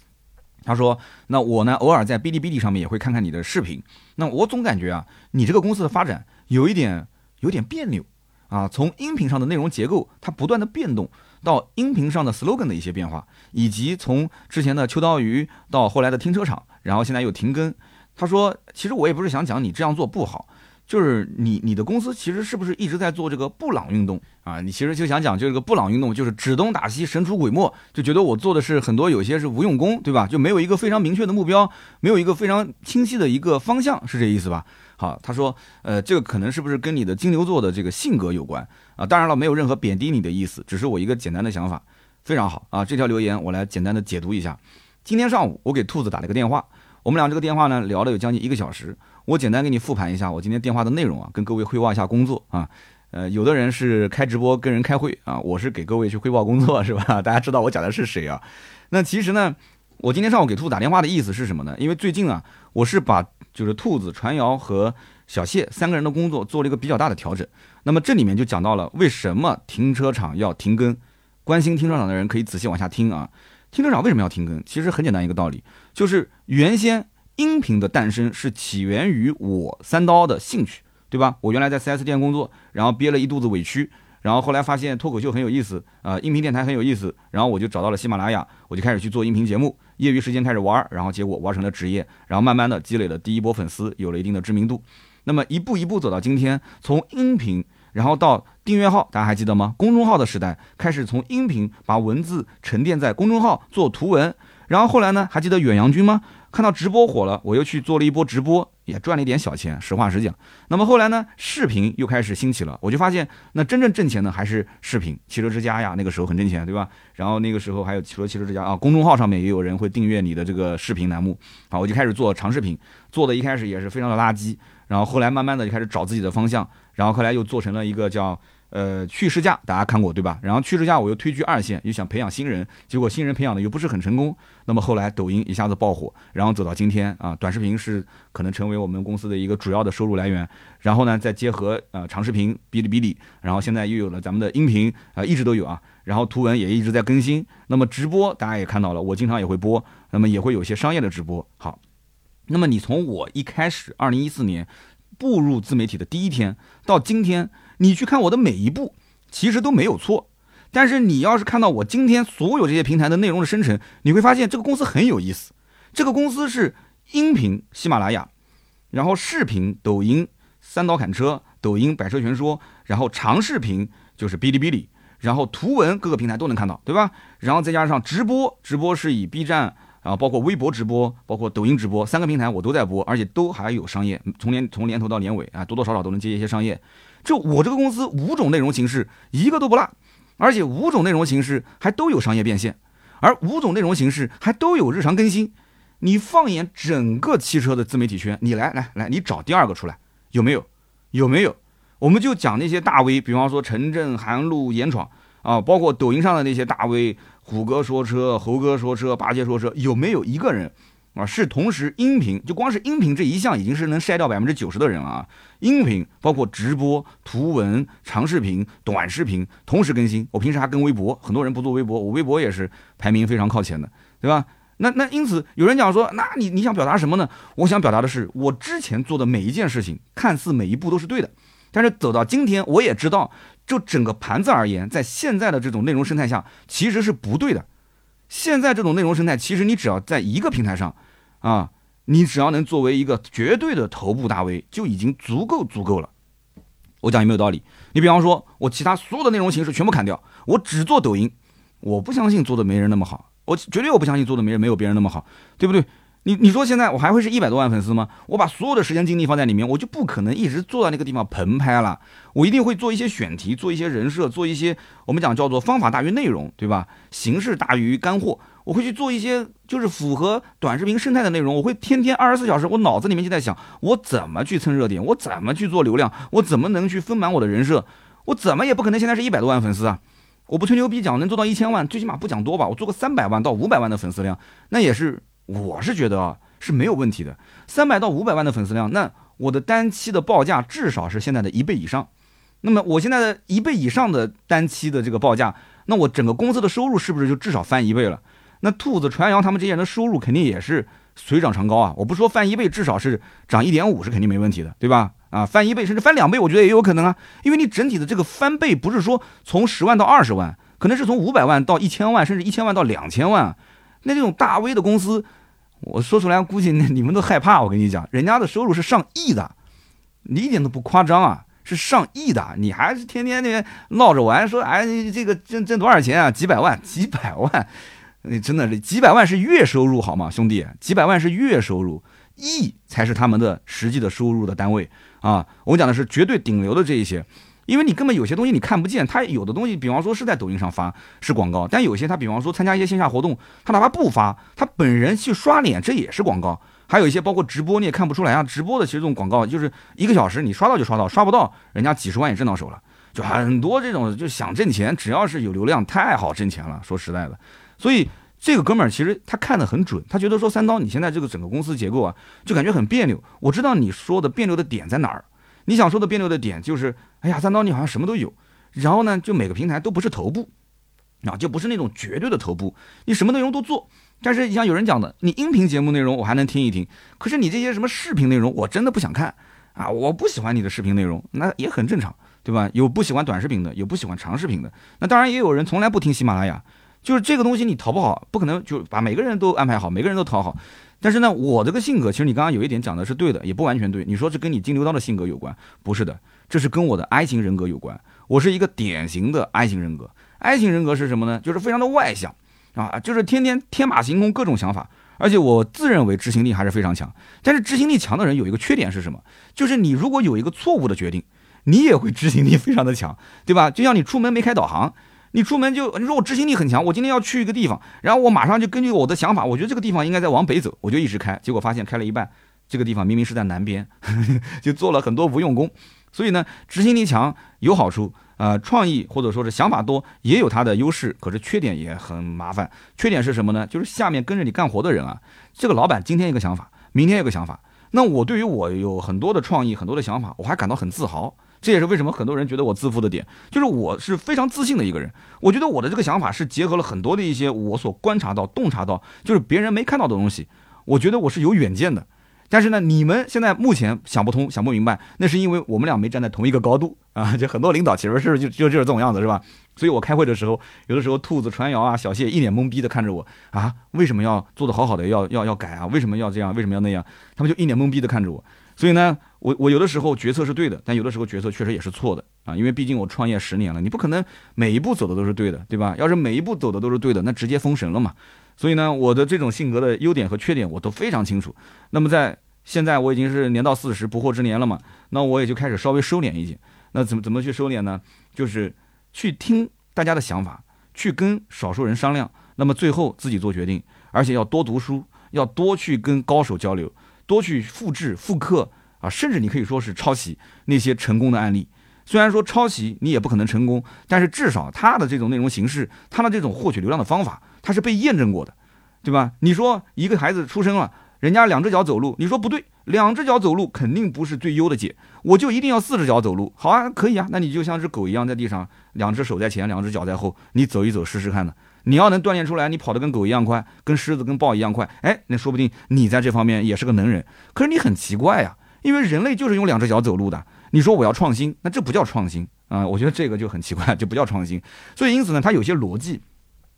他说，那我呢，偶尔在哔哩哔哩上面也会看看你的视频，那我总感觉啊，你这个公司的发展有一点有点别扭啊，从音频上的内容结构它不断的变动。到音频上的 slogan 的一些变化，以及从之前的秋刀鱼到后来的停车场，然后现在又停更。他说：“其实我也不是想讲你这样做不好，就是你你的公司其实是不是一直在做这个布朗运动啊？你其实就想讲，就这个布朗运动就是指东打西，神出鬼没，就觉得我做的是很多有些是无用功，对吧？就没有一个非常明确的目标，没有一个非常清晰的一个方向，是这意思吧？”好，他说，呃，这个可能是不是跟你的金牛座的这个性格有关啊？当然了，没有任何贬低你的意思，只是我一个简单的想法，非常好啊。这条留言我来简单的解读一下。今天上午我给兔子打了个电话，我们俩这个电话呢聊了有将近一个小时。我简单给你复盘一下我今天电话的内容啊，跟各位汇报一下工作啊。呃，有的人是开直播跟人开会啊，我是给各位去汇报工作是吧？大家知道我讲的是谁啊？那其实呢，我今天上午给兔子打电话的意思是什么呢？因为最近啊，我是把就是兔子、传谣和小谢三个人的工作做了一个比较大的调整。那么这里面就讲到了为什么停车场要停更。关心停车场的人可以仔细往下听啊。停车场为什么要停更？其实很简单一个道理，就是原先音频的诞生是起源于我三刀的兴趣，对吧？我原来在 4S 店工作，然后憋了一肚子委屈，然后后来发现脱口秀很有意思啊，音频电台很有意思，然后我就找到了喜马拉雅，我就开始去做音频节目。业余时间开始玩，然后结果玩成了职业，然后慢慢的积累了第一波粉丝，有了一定的知名度。那么一步一步走到今天，从音频，然后到订阅号，大家还记得吗？公众号的时代开始从音频把文字沉淀在公众号做图文，然后后来呢，还记得远洋军吗？看到直播火了，我又去做了一波直播，也赚了一点小钱。实话实讲，那么后来呢，视频又开始兴起了，我就发现，那真正挣钱的还是视频。汽车之家呀，那个时候很挣钱，对吧？然后那个时候还有除了汽车之家啊，公众号上面也有人会订阅你的这个视频栏目。好，我就开始做长视频，做的一开始也是非常的垃圾，然后后来慢慢的就开始找自己的方向，然后后来又做成了一个叫。呃，去试驾大家看过对吧？然后去试驾我又推居二线，又想培养新人，结果新人培养的又不是很成功。那么后来抖音一下子爆火，然后走到今天啊，短视频是可能成为我们公司的一个主要的收入来源。然后呢，再结合呃长视频哔哩哔哩，然后现在又有了咱们的音频啊，一直都有啊。然后图文也一直在更新。那么直播大家也看到了，我经常也会播，那么也会有些商业的直播。好，那么你从我一开始二零一四年步入自媒体的第一天到今天。你去看我的每一步，其实都没有错。但是你要是看到我今天所有这些平台的内容的生成，你会发现这个公司很有意思。这个公司是音频喜马拉雅，然后视频抖音三刀砍车、抖音百车全说，然后长视频就是哔哩哔哩，然后图文各个平台都能看到，对吧？然后再加上直播，直播是以 B 站，然后包括微博直播，包括抖音直播三个平台我都在播，而且都还有商业，从年从年头到年尾啊，多多少少都能接一些商业。就我这个公司五种内容形式一个都不落，而且五种内容形式还都有商业变现，而五种内容形式还都有日常更新。你放眼整个汽车的自媒体圈，你来来来，你找第二个出来，有没有？有没有？我们就讲那些大 V，比方说陈震、韩露、严闯啊，包括抖音上的那些大 V，虎哥说车、猴哥说车、八戒说车，有没有一个人？啊，是同时音频，就光是音频这一项已经是能筛掉百分之九十的人了啊！音频包括直播、图文、长视频、短视频同时更新。我平时还跟微博，很多人不做微博，我微博也是排名非常靠前的，对吧？那那因此有人讲说，那你你想表达什么呢？我想表达的是，我之前做的每一件事情，看似每一步都是对的，但是走到今天，我也知道，就整个盘子而言，在现在的这种内容生态下，其实是不对的。现在这种内容生态，其实你只要在一个平台上，啊，你只要能作为一个绝对的头部大 V，就已经足够足够了。我讲有没有道理？你比方说，我其他所有的内容形式全部砍掉，我只做抖音，我不相信做的没人那么好。我绝对我不相信做的没人没有别人那么好，对不对？你你说现在我还会是一百多万粉丝吗？我把所有的时间精力放在里面，我就不可能一直坐在那个地方棚拍了。我一定会做一些选题，做一些人设，做一些我们讲叫做方法大于内容，对吧？形式大于干货。我会去做一些就是符合短视频生态的内容。我会天天二十四小时，我脑子里面就在想，我怎么去蹭热点，我怎么去做流量，我怎么能去丰满我的人设？我怎么也不可能现在是一百多万粉丝啊！我不吹牛逼讲能做到一千万，最起码不讲多吧？我做个三百万到五百万的粉丝量，那也是我是觉得啊是没有问题的。三百到五百万的粉丝量，那我的单期的报价至少是现在的一倍以上。那么我现在的一倍以上的单期的这个报价，那我整个公司的收入是不是就至少翻一倍了？那兔子传扬他们这些人的收入肯定也是水涨船高啊！我不说翻一倍，至少是涨一点五是肯定没问题的，对吧？啊，翻一倍甚至翻两倍，我觉得也有可能啊，因为你整体的这个翻倍不是说从十万到二十万，可能是从五百万到一千万，甚至一千万到两千万。那这种大 V 的公司，我说出来估计你们都害怕。我跟你讲，人家的收入是上亿的，你一点都不夸张啊，是上亿的。你还是天天那边闹着玩，说哎这个挣挣多少钱啊？几百万，几百万，你真的是几百万是月收入好吗，兄弟？几百万是月收入，亿才是他们的实际的收入的单位。啊，我讲的是绝对顶流的这一些，因为你根本有些东西你看不见，他有的东西，比方说是在抖音上发是广告，但有些他比方说参加一些线下活动，他哪怕不发，他本人去刷脸，这也是广告。还有一些包括直播，你也看不出来啊，直播的其实这种广告就是一个小时你刷到就刷到，刷不到人家几十万也挣到手了，就很多这种就想挣钱，只要是有流量，太好挣钱了。说实在的，所以这个哥们儿其实他看得很准，他觉得说三刀你现在这个整个公司结构啊，就感觉很别扭。我知道你说的别扭的点在哪儿，你想说的别扭的点就是，哎呀，三刀你好像什么都有，然后呢，就每个平台都不是头部，啊，就不是那种绝对的头部，你什么内容都做。但是你像有人讲的，你音频节目内容我还能听一听，可是你这些什么视频内容，我真的不想看啊！我不喜欢你的视频内容，那也很正常，对吧？有不喜欢短视频的，有不喜欢长视频的，那当然也有人从来不听喜马拉雅，就是这个东西你讨不好，不可能就把每个人都安排好，每个人都讨好。但是呢，我这个性格，其实你刚刚有一点讲的是对的，也不完全对。你说这跟你金牛刀的性格有关，不是的，这是跟我的 I 型人格有关。我是一个典型的 I 型人格，I 型人格是什么呢？就是非常的外向。啊，就是天天天马行空，各种想法，而且我自认为执行力还是非常强。但是执行力强的人有一个缺点是什么？就是你如果有一个错误的决定，你也会执行力非常的强，对吧？就像你出门没开导航，你出门就你说我执行力很强，我今天要去一个地方，然后我马上就根据我的想法，我觉得这个地方应该在往北走，我就一直开，结果发现开了一半，这个地方明明是在南边，就做了很多无用功。所以呢，执行力强有好处。呃，创意或者说是想法多，也有它的优势，可是缺点也很麻烦。缺点是什么呢？就是下面跟着你干活的人啊，这个老板今天一个想法，明天一个想法。那我对于我有很多的创意，很多的想法，我还感到很自豪。这也是为什么很多人觉得我自负的点，就是我是非常自信的一个人。我觉得我的这个想法是结合了很多的一些我所观察到、洞察到，就是别人没看到的东西。我觉得我是有远见的。但是呢，你们现在目前想不通、想不明白，那是因为我们俩没站在同一个高度啊！就很多领导其实是就就就是这种样子，是吧？所以我开会的时候，有的时候兔子传谣啊，小谢一脸懵逼的看着我啊，为什么要做的好好的要要要改啊？为什么要这样？为什么要那样？他们就一脸懵逼的看着我。所以呢，我我有的时候决策是对的，但有的时候决策确实也是错的啊！因为毕竟我创业十年了，你不可能每一步走的都是对的，对吧？要是每一步走的都是对的，那直接封神了嘛！所以呢，我的这种性格的优点和缺点我都非常清楚。那么在现在我已经是年到四十不惑之年了嘛，那我也就开始稍微收敛一些。那怎么怎么去收敛呢？就是去听大家的想法，去跟少数人商量，那么最后自己做决定。而且要多读书，要多去跟高手交流，多去复制、复刻啊，甚至你可以说是抄袭那些成功的案例。虽然说抄袭你也不可能成功，但是至少他的这种内容形式，他的这种获取流量的方法，他是被验证过的，对吧？你说一个孩子出生了。人家两只脚走路，你说不对，两只脚走路肯定不是最优的解，我就一定要四只脚走路。好啊，可以啊，那你就像只狗一样在地上，两只手在前，两只脚在后，你走一走试试看呢？你要能锻炼出来，你跑得跟狗一样快，跟狮子、跟豹一样快，哎，那说不定你在这方面也是个能人。可是你很奇怪呀，因为人类就是用两只脚走路的。你说我要创新，那这不叫创新啊！我觉得这个就很奇怪，就不叫创新。所以因此呢，它有些逻辑，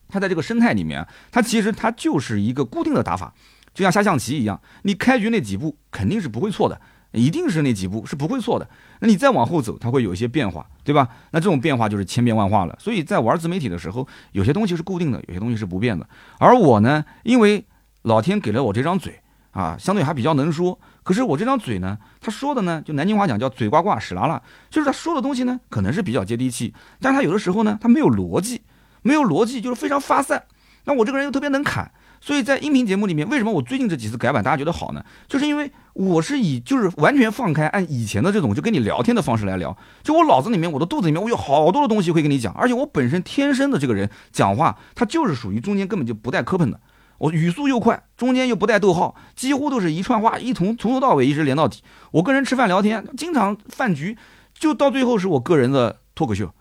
它在这个生态里面，它其实它就是一个固定的打法，就像下象棋一样，你开局那几步肯定是不会错的。一定是那几步是不会错的，那你再往后走，它会有一些变化，对吧？那这种变化就是千变万化了。所以在玩自媒体的时候，有些东西是固定的，有些东西是不变的。而我呢，因为老天给了我这张嘴啊，相对还比较能说。可是我这张嘴呢，他说的呢，就南京话讲叫嘴呱呱屎拉拉，就是他说的东西呢，可能是比较接地气，但是他有的时候呢，他没有逻辑，没有逻辑就是非常发散。那我这个人又特别能侃。所以在音频节目里面，为什么我最近这几次改版大家觉得好呢？就是因为我是以就是完全放开，按以前的这种就跟你聊天的方式来聊。就我脑子里面，我的肚子里面，我有好多的东西会跟你讲。而且我本身天生的这个人讲话，他就是属于中间根本就不带磕碰的。我语速又快，中间又不带逗号，几乎都是一串话，一从从头到尾一直连到底。我跟人吃饭聊天，经常饭局就到最后是我个人的脱口秀。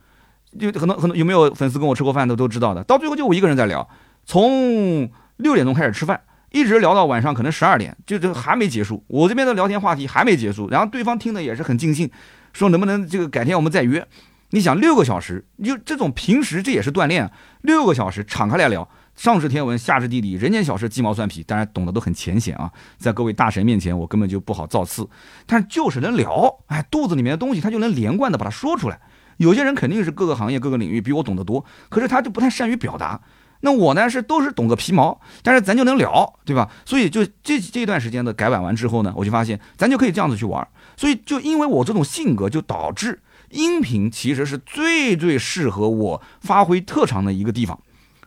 就很多很多有没有粉丝跟我吃过饭的都知道的，到最后就我一个人在聊，从。六点钟开始吃饭，一直聊到晚上，可能十二点，就这还没结束。我这边的聊天话题还没结束，然后对方听的也是很尽兴，说能不能这个改天我们再约。你想六个小时，就这种平时这也是锻炼，六个小时敞开来聊，上知天文下知地理，人间小事鸡毛蒜皮，当然懂得都很浅显啊。在各位大神面前，我根本就不好造次，但是就是能聊，哎，肚子里面的东西他就能连贯的把它说出来。有些人肯定是各个行业各个领域比我懂得多，可是他就不太善于表达。那我呢是都是懂个皮毛，但是咱就能聊，对吧？所以就这这段时间的改版完之后呢，我就发现咱就可以这样子去玩。所以就因为我这种性格，就导致音频其实是最最适合我发挥特长的一个地方。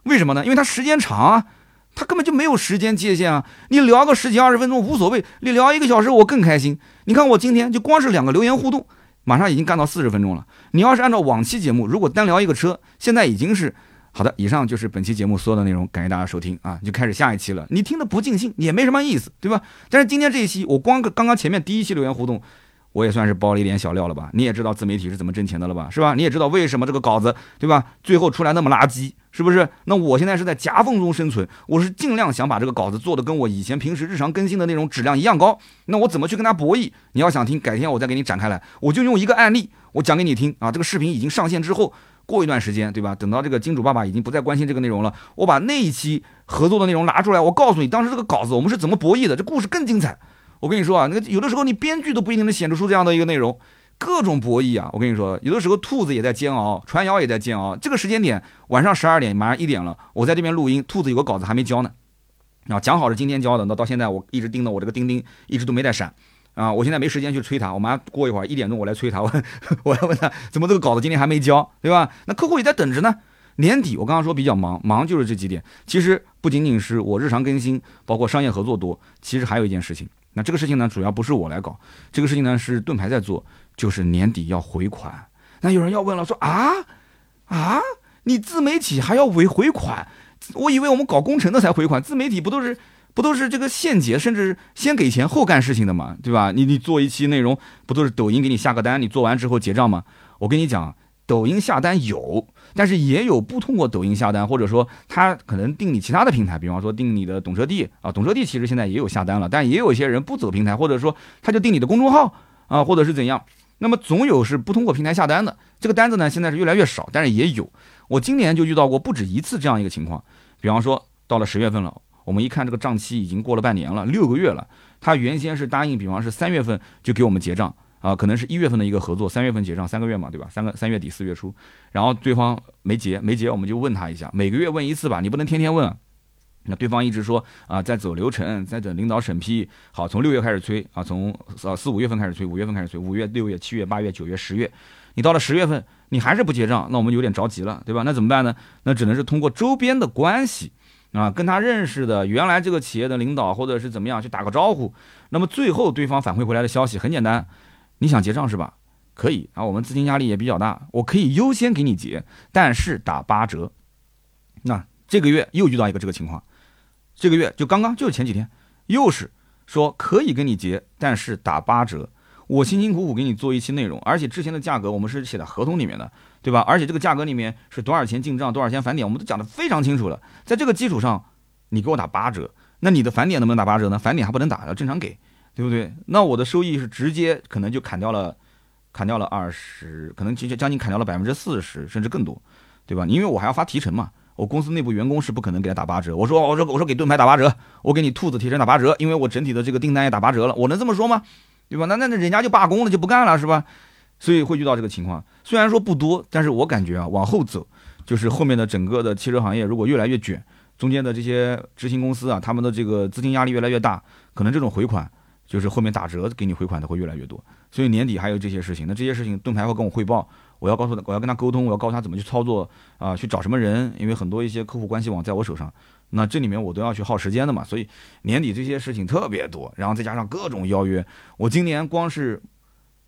为什么呢？因为它时间长啊，它根本就没有时间界限啊。你聊个十几二十分钟无所谓，你聊一个小时我更开心。你看我今天就光是两个留言互动，马上已经干到四十分钟了。你要是按照往期节目，如果单聊一个车，现在已经是。好的，以上就是本期节目所有的内容，感谢大家收听啊！就开始下一期了，你听的不尽兴也没什么意思，对吧？但是今天这一期，我光刚刚前面第一期留言互动，我也算是包了一点小料了吧？你也知道自媒体是怎么挣钱的了吧？是吧？你也知道为什么这个稿子，对吧？最后出来那么垃圾，是不是？那我现在是在夹缝中生存，我是尽量想把这个稿子做的跟我以前平时日常更新的内容质量一样高。那我怎么去跟他博弈？你要想听，改天我再给你展开来，我就用一个案例，我讲给你听啊。这个视频已经上线之后。过一段时间，对吧？等到这个金主爸爸已经不再关心这个内容了，我把那一期合作的内容拿出来，我告诉你，当时这个稿子我们是怎么博弈的，这故事更精彩。我跟你说啊，那个有的时候你编剧都不一定能写得出这样的一个内容，各种博弈啊。我跟你说，有的时候兔子也在煎熬，传谣也在煎熬。这个时间点，晚上十二点，马上一点了，我在这边录音，兔子有个稿子还没交呢，啊，讲好是今天交的，那到现在我一直盯着我这个钉钉，一直都没带闪。啊，我现在没时间去催他，我马上过一会儿一点钟我来催他，我 我要问他怎么这个稿子今天还没交，对吧？那客户也在等着呢。年底我刚刚说比较忙，忙就是这几点。其实不仅仅是我日常更新，包括商业合作多，其实还有一件事情。那这个事情呢，主要不是我来搞，这个事情呢是盾牌在做，就是年底要回款。那有人要问了，说啊啊，你自媒体还要回回款？我以为我们搞工程的才回款，自媒体不都是？不都是这个现结，甚至先给钱后干事情的嘛，对吧？你你做一期内容，不都是抖音给你下个单，你做完之后结账吗？我跟你讲，抖音下单有，但是也有不通过抖音下单，或者说他可能定你其他的平台，比方说定你的懂车帝啊，懂车帝其实现在也有下单了，但也有一些人不走平台，或者说他就定你的公众号啊，或者是怎样，那么总有是不通过平台下单的，这个单子呢现在是越来越少，但是也有，我今年就遇到过不止一次这样一个情况，比方说到了十月份了。我们一看这个账期已经过了半年了，六个月了。他原先是答应，比方是三月份就给我们结账啊，可能是一月份的一个合作，三月份结账，三个月嘛，对吧？三个三月底四月初，然后对方没结，没结，我们就问他一下，每个月问一次吧，你不能天天问。那对方一直说啊，在走流程，在等领导审批。好，从六月开始催啊，从呃四五月份开始催，五月份开始催，五月、六月、七月、八月、九月、十月，你到了十月份，你还是不结账，那我们有点着急了，对吧？那怎么办呢？那只能是通过周边的关系。啊，跟他认识的原来这个企业的领导或者是怎么样去打个招呼，那么最后对方反馈回来的消息很简单，你想结账是吧？可以啊，我们资金压力也比较大，我可以优先给你结，但是打八折。那这个月又遇到一个这个情况，这个月就刚刚就是前几天，又是说可以跟你结，但是打八折。我辛辛苦苦给你做一期内容，而且之前的价格我们是写在合同里面的，对吧？而且这个价格里面是多少钱进账，多少钱返点，我们都讲得非常清楚了。在这个基础上，你给我打八折，那你的返点能不能打八折呢？返点还不能打，要正常给，对不对？那我的收益是直接可能就砍掉了，砍掉了二十，可能直接将近砍掉了百分之四十，甚至更多，对吧？因为我还要发提成嘛，我公司内部员工是不可能给他打八折。我说，我说，我说给盾牌打八折，我给你兔子提成打八折，因为我整体的这个订单也打八折了，我能这么说吗？对吧？那那那人家就罢工了，就不干了，是吧？所以会遇到这个情况，虽然说不多，但是我感觉啊，往后走，就是后面的整个的汽车行业如果越来越卷，中间的这些执行公司啊，他们的这个资金压力越来越大，可能这种回款就是后面打折给你回款的会越来越多。所以年底还有这些事情，那这些事情盾牌会跟我汇报，我要告诉他，我要跟他沟通，我要告诉他怎么去操作啊，去找什么人，因为很多一些客户关系网在我手上，那这里面我都要去耗时间的嘛，所以年底这些事情特别多，然后再加上各种邀约，我今年光是。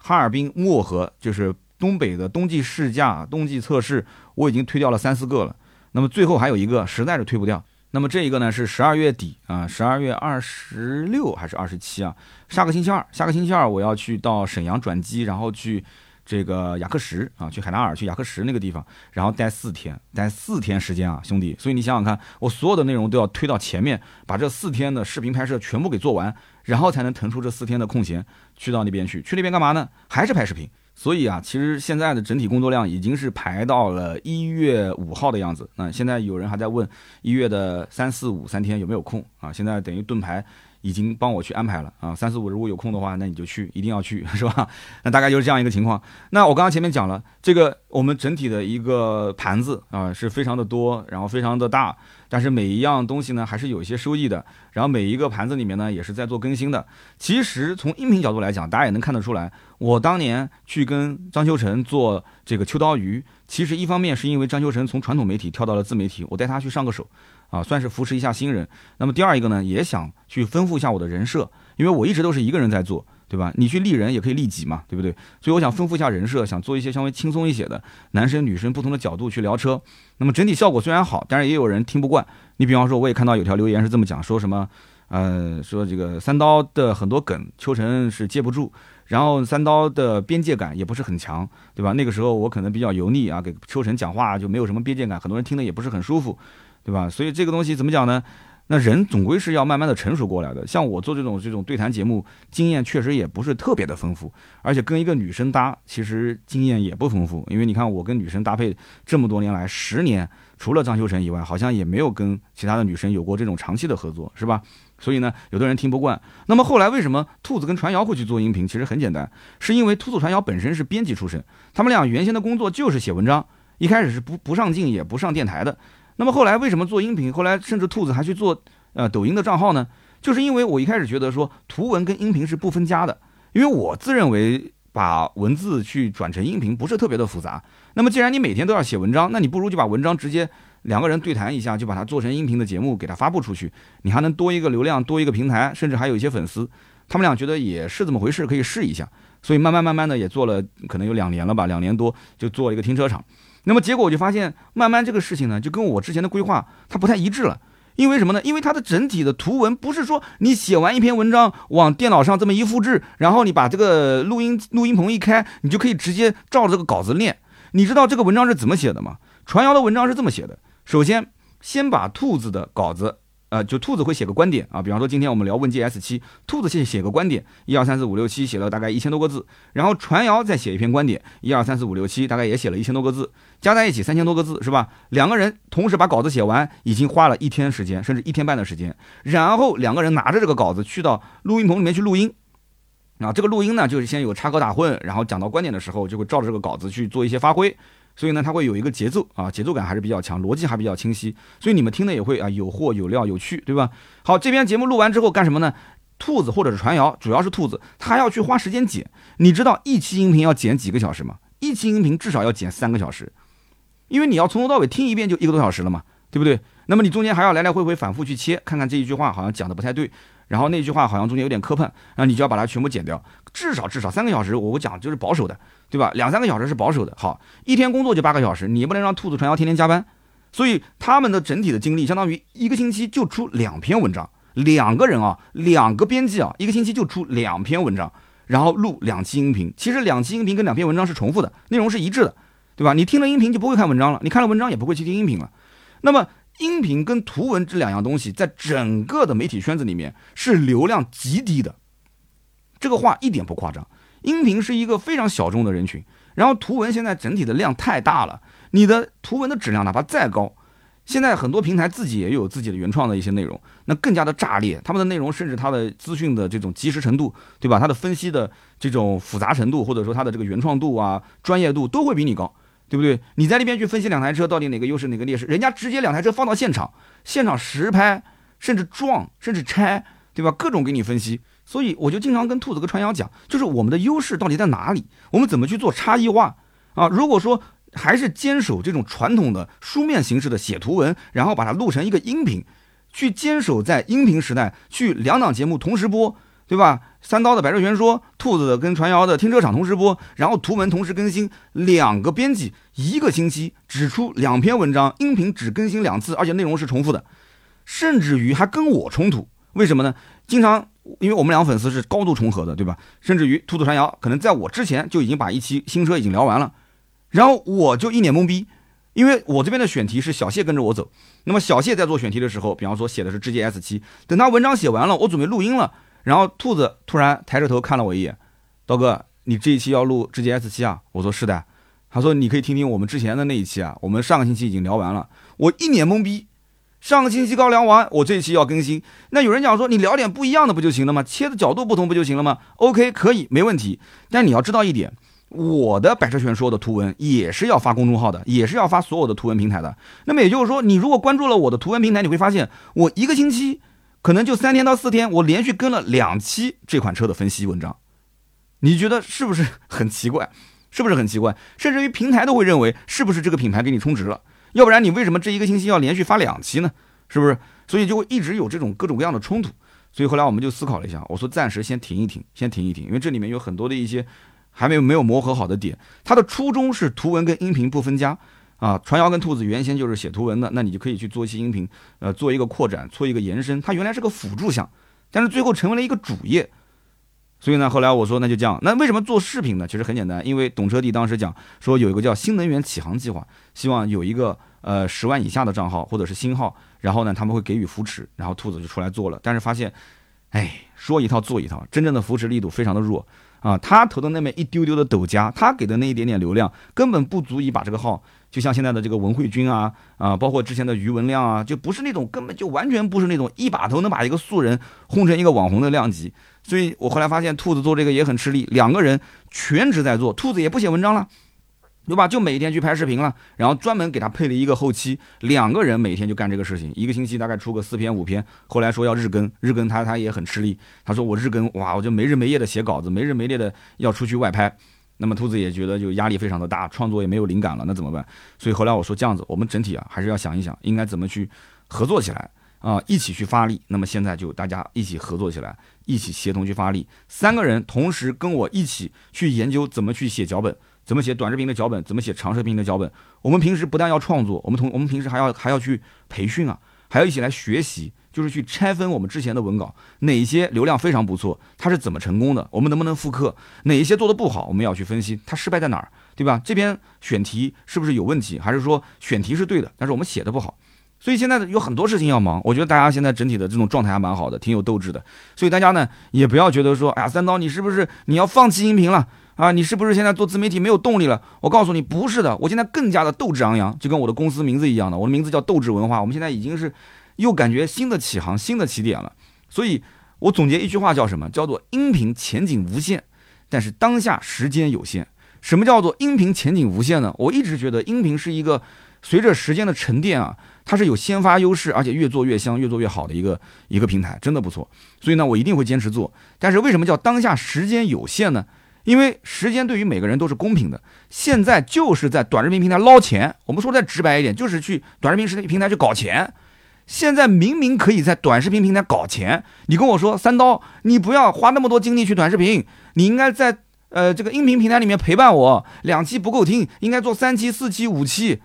哈尔滨漠河就是东北的冬季试驾、冬季测试，我已经推掉了三四个了。那么最后还有一个实在是推不掉。那么这一个呢是十二月底啊，十二月二十六还是二十七啊？下个星期二，下个星期二我要去到沈阳转机，然后去这个雅克什啊，去海拉尔，去雅克什那个地方，然后待四天，待四天时间啊，兄弟。所以你想想看，我所有的内容都要推到前面，把这四天的视频拍摄全部给做完。然后才能腾出这四天的空闲，去到那边去。去那边干嘛呢？还是拍视频。所以啊，其实现在的整体工作量已经是排到了一月五号的样子。那现在有人还在问一月的三四五三天有没有空啊？现在等于盾牌。已经帮我去安排了啊，三四五如果有空的话，那你就去，一定要去，是吧？那大概就是这样一个情况。那我刚刚前面讲了，这个我们整体的一个盘子啊，是非常的多，然后非常的大，但是每一样东西呢，还是有一些收益的。然后每一个盘子里面呢，也是在做更新的。其实从音频角度来讲，大家也能看得出来，我当年去跟张秋成做这个秋刀鱼，其实一方面是因为张秋成从传统媒体跳到了自媒体，我带他去上个手。啊，算是扶持一下新人。那么第二一个呢，也想去丰富一下我的人设，因为我一直都是一个人在做，对吧？你去利人也可以利己嘛，对不对？所以我想丰富一下人设，想做一些稍微轻松一些的男生女生不同的角度去聊车。那么整体效果虽然好，但是也有人听不惯。你比方说，我也看到有条留言是这么讲，说什么，呃，说这个三刀的很多梗，秋成是接不住，然后三刀的边界感也不是很强，对吧？那个时候我可能比较油腻啊，给秋晨讲话就没有什么边界感，很多人听的也不是很舒服。对吧？所以这个东西怎么讲呢？那人总归是要慢慢的成熟过来的。像我做这种这种对谈节目，经验确实也不是特别的丰富，而且跟一个女生搭，其实经验也不丰富。因为你看我跟女生搭配这么多年来，十年，除了张秋成以外，好像也没有跟其他的女生有过这种长期的合作，是吧？所以呢，有的人听不惯。那么后来为什么兔子跟传谣会去做音频？其实很简单，是因为兔子传谣本身是编辑出身，他们俩原先的工作就是写文章，一开始是不不上镜也不上电台的。那么后来为什么做音频？后来甚至兔子还去做呃抖音的账号呢？就是因为我一开始觉得说图文跟音频是不分家的，因为我自认为把文字去转成音频不是特别的复杂。那么既然你每天都要写文章，那你不如就把文章直接两个人对谈一下，就把它做成音频的节目给它发布出去，你还能多一个流量，多一个平台，甚至还有一些粉丝。他们俩觉得也是这么回事，可以试一下。所以慢慢慢慢的也做了，可能有两年了吧，两年多就做了一个停车场。那么结果我就发现，慢慢这个事情呢，就跟我之前的规划它不太一致了。因为什么呢？因为它的整体的图文不是说你写完一篇文章往电脑上这么一复制，然后你把这个录音录音棚一开，你就可以直接照着这个稿子念。你知道这个文章是怎么写的吗？传谣的文章是这么写的：首先，先把兔子的稿子。呃，就兔子会写个观点啊，比方说今天我们聊问界 S 七，兔子先写个观点，一二三四五六七，写了大概一千多个字，然后传谣再写一篇观点，一二三四五六七，大概也写了一千多个字，加在一起三千多个字是吧？两个人同时把稿子写完，已经花了一天时间，甚至一天半的时间，然后两个人拿着这个稿子去到录音棚里面去录音，啊，这个录音呢就是先有插科打诨，然后讲到观点的时候就会照着这个稿子去做一些发挥。所以呢，它会有一个节奏啊，节奏感还是比较强，逻辑还比较清晰，所以你们听的也会啊有货有料有趣，对吧？好，这边节目录完之后干什么呢？兔子或者是传谣，主要是兔子，他要去花时间剪。你知道一期音频要剪几个小时吗？一期音频至少要剪三个小时，因为你要从头到尾听一遍就一个多小时了嘛，对不对？那么你中间还要来来回回反复去切，看看这一句话好像讲的不太对，然后那句话好像中间有点磕碰，然后你就要把它全部剪掉，至少至少三个小时，我讲就是保守的。对吧？两三个小时是保守的。好，一天工作就八个小时，你不能让兔子传谣天天加班。所以他们的整体的精力相当于一个星期就出两篇文章，两个人啊，两个编辑啊，一个星期就出两篇文章，然后录两期音频。其实两期音频跟两篇文章是重复的，内容是一致的，对吧？你听了音频就不会看文章了，你看了文章也不会去听音频了。那么音频跟图文这两样东西，在整个的媒体圈子里面是流量极低的，这个话一点不夸张。音频是一个非常小众的人群，然后图文现在整体的量太大了，你的图文的质量哪怕再高。现在很多平台自己也有自己的原创的一些内容，那更加的炸裂。他们的内容甚至它的资讯的这种及时程度，对吧？它的分析的这种复杂程度，或者说它的这个原创度啊、专业度都会比你高，对不对？你在那边去分析两台车到底哪个优势哪个劣势，人家直接两台车放到现场，现场实拍，甚至撞，甚至拆，对吧？各种给你分析。所以我就经常跟兔子哥传谣讲，就是我们的优势到底在哪里？我们怎么去做差异化啊？如果说。还是坚守这种传统的书面形式的写图文，然后把它录成一个音频，去坚守在音频时代，去两档节目同时播，对吧？三刀的《百车全说》，兔子跟传谣的《停车场》同时播，然后图文同时更新，两个编辑一个星期只出两篇文章，音频只更新两次，而且内容是重复的，甚至于还跟我冲突，为什么呢？经常因为我们两个粉丝是高度重合的，对吧？甚至于兔子传谣可能在我之前就已经把一期新车已经聊完了。然后我就一脸懵逼，因为我这边的选题是小谢跟着我走。那么小谢在做选题的时候，比方说写的是智界 S 七，等他文章写完了，我准备录音了，然后兔子突然抬着头看了我一眼，刀哥，你这一期要录智界 S 七啊？我说是的。他说你可以听听我们之前的那一期啊，我们上个星期已经聊完了。我一脸懵逼，上个星期刚聊完，我这一期要更新。那有人讲说你聊点不一样的不就行了吗？切的角度不同不就行了吗？OK，可以，没问题。但你要知道一点。我的百车全说的图文也是要发公众号的，也是要发所有的图文平台的。那么也就是说，你如果关注了我的图文平台，你会发现我一个星期可能就三天到四天，我连续跟了两期这款车的分析文章。你觉得是不是很奇怪？是不是很奇怪？甚至于平台都会认为是不是这个品牌给你充值了？要不然你为什么这一个星期要连续发两期呢？是不是？所以就会一直有这种各种各样的冲突。所以后来我们就思考了一下，我说暂时先停一停，先停一停，因为这里面有很多的一些。还没有没有磨合好的点，它的初衷是图文跟音频不分家啊。传谣跟兔子原先就是写图文的，那你就可以去做一些音频，呃，做一个扩展，做一个延伸。它原来是个辅助项，但是最后成为了一个主业。所以呢，后来我说那就这样。那为什么做视频呢？其实很简单，因为懂车帝当时讲说有一个叫新能源启航计划，希望有一个呃十万以下的账号或者是新号，然后呢他们会给予扶持，然后兔子就出来做了。但是发现，哎，说一套做一套，真正的扶持力度非常的弱。啊，他投的那么一丢丢的抖加，他给的那一点点流量，根本不足以把这个号，就像现在的这个文慧君啊，啊，包括之前的余文亮啊，就不是那种根本就完全不是那种一把头能把一个素人轰成一个网红的量级。所以我后来发现，兔子做这个也很吃力，两个人全职在做，兔子也不写文章了。对吧？就每天去拍视频了，然后专门给他配了一个后期，两个人每天就干这个事情，一个星期大概出个四篇五篇。后来说要日更，日更他他也很吃力。他说我日更，哇，我就没日没夜的写稿子，没日没夜的要出去外拍。那么兔子也觉得就压力非常的大，创作也没有灵感了，那怎么办？所以后来我说这样子，我们整体啊还是要想一想，应该怎么去合作起来啊，一起去发力。那么现在就大家一起合作起来，一起协同去发力，三个人同时跟我一起去研究怎么去写脚本。怎么写短视频的脚本？怎么写长视频的脚本？我们平时不但要创作，我们同我们平时还要还要去培训啊，还要一起来学习，就是去拆分我们之前的文稿，哪些流量非常不错，它是怎么成功的？我们能不能复刻？哪一些做的不好，我们要去分析它失败在哪儿，对吧？这边选题是不是有问题？还是说选题是对的，但是我们写的不好？所以现在有很多事情要忙。我觉得大家现在整体的这种状态还蛮好的，挺有斗志的。所以大家呢也不要觉得说，哎呀，三刀你是不是你要放弃音频了？啊，你是不是现在做自媒体没有动力了？我告诉你，不是的，我现在更加的斗志昂扬，就跟我的公司名字一样的，我的名字叫斗志文化。我们现在已经是又感觉新的起航、新的起点了。所以我总结一句话叫什么？叫做音频前景无限，但是当下时间有限。什么叫做音频前景无限呢？我一直觉得音频是一个随着时间的沉淀啊，它是有先发优势，而且越做越香、越做越好的一个一个平台，真的不错。所以呢，我一定会坚持做。但是为什么叫当下时间有限呢？因为时间对于每个人都是公平的，现在就是在短视频平台捞钱。我们说再直白一点，就是去短视频视频平台去搞钱。现在明明可以在短视频平台搞钱，你跟我说三刀，你不要花那么多精力去短视频，你应该在呃这个音频平台里面陪伴我。两期不够听，应该做三期、四期、五期，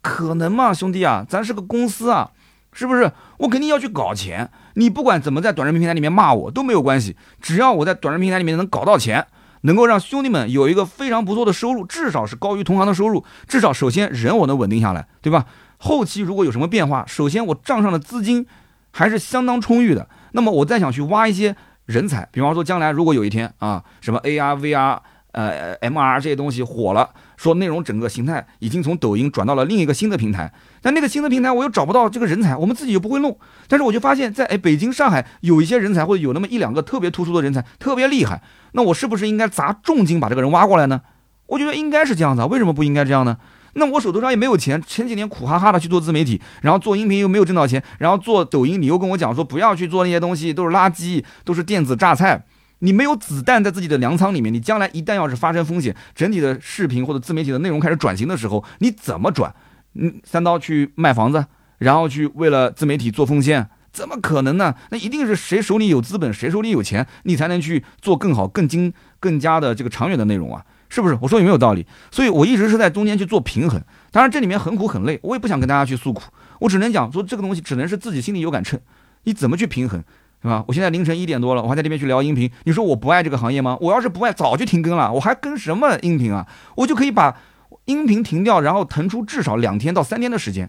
可能吗，兄弟啊？咱是个公司啊。是不是我肯定要去搞钱？你不管怎么在短视频平台里面骂我都没有关系，只要我在短视频平台里面能搞到钱，能够让兄弟们有一个非常不错的收入，至少是高于同行的收入，至少首先人我能稳定下来，对吧？后期如果有什么变化，首先我账上的资金还是相当充裕的，那么我再想去挖一些人才，比方说将来如果有一天啊，什么 AR、VR。呃，M R 这些东西火了，说内容整个形态已经从抖音转到了另一个新的平台，但那个新的平台我又找不到这个人才，我们自己又不会弄，但是我就发现，在哎北京、上海有一些人才，或者有那么一两个特别突出的人才，特别厉害，那我是不是应该砸重金把这个人挖过来呢？我觉得应该是这样子，为什么不应该这样呢？那我手头上也没有钱，前几年苦哈哈的去做自媒体，然后做音频又没有挣到钱，然后做抖音，你又跟我讲说不要去做那些东西，都是垃圾，都是电子榨菜。你没有子弹在自己的粮仓里面，你将来一旦要是发生风险，整体的视频或者自媒体的内容开始转型的时候，你怎么转？嗯，三刀去卖房子，然后去为了自媒体做奉献，怎么可能呢？那一定是谁手里有资本，谁手里有钱，你才能去做更好、更精、更加的这个长远的内容啊，是不是？我说有没有道理？所以我一直是在中间去做平衡。当然这里面很苦很累，我也不想跟大家去诉苦，我只能讲说这个东西只能是自己心里有杆秤，你怎么去平衡？是吧？我现在凌晨一点多了，我还在这边去聊音频。你说我不爱这个行业吗？我要是不爱，早就停更了。我还跟什么音频啊？我就可以把音频停掉，然后腾出至少两天到三天的时间。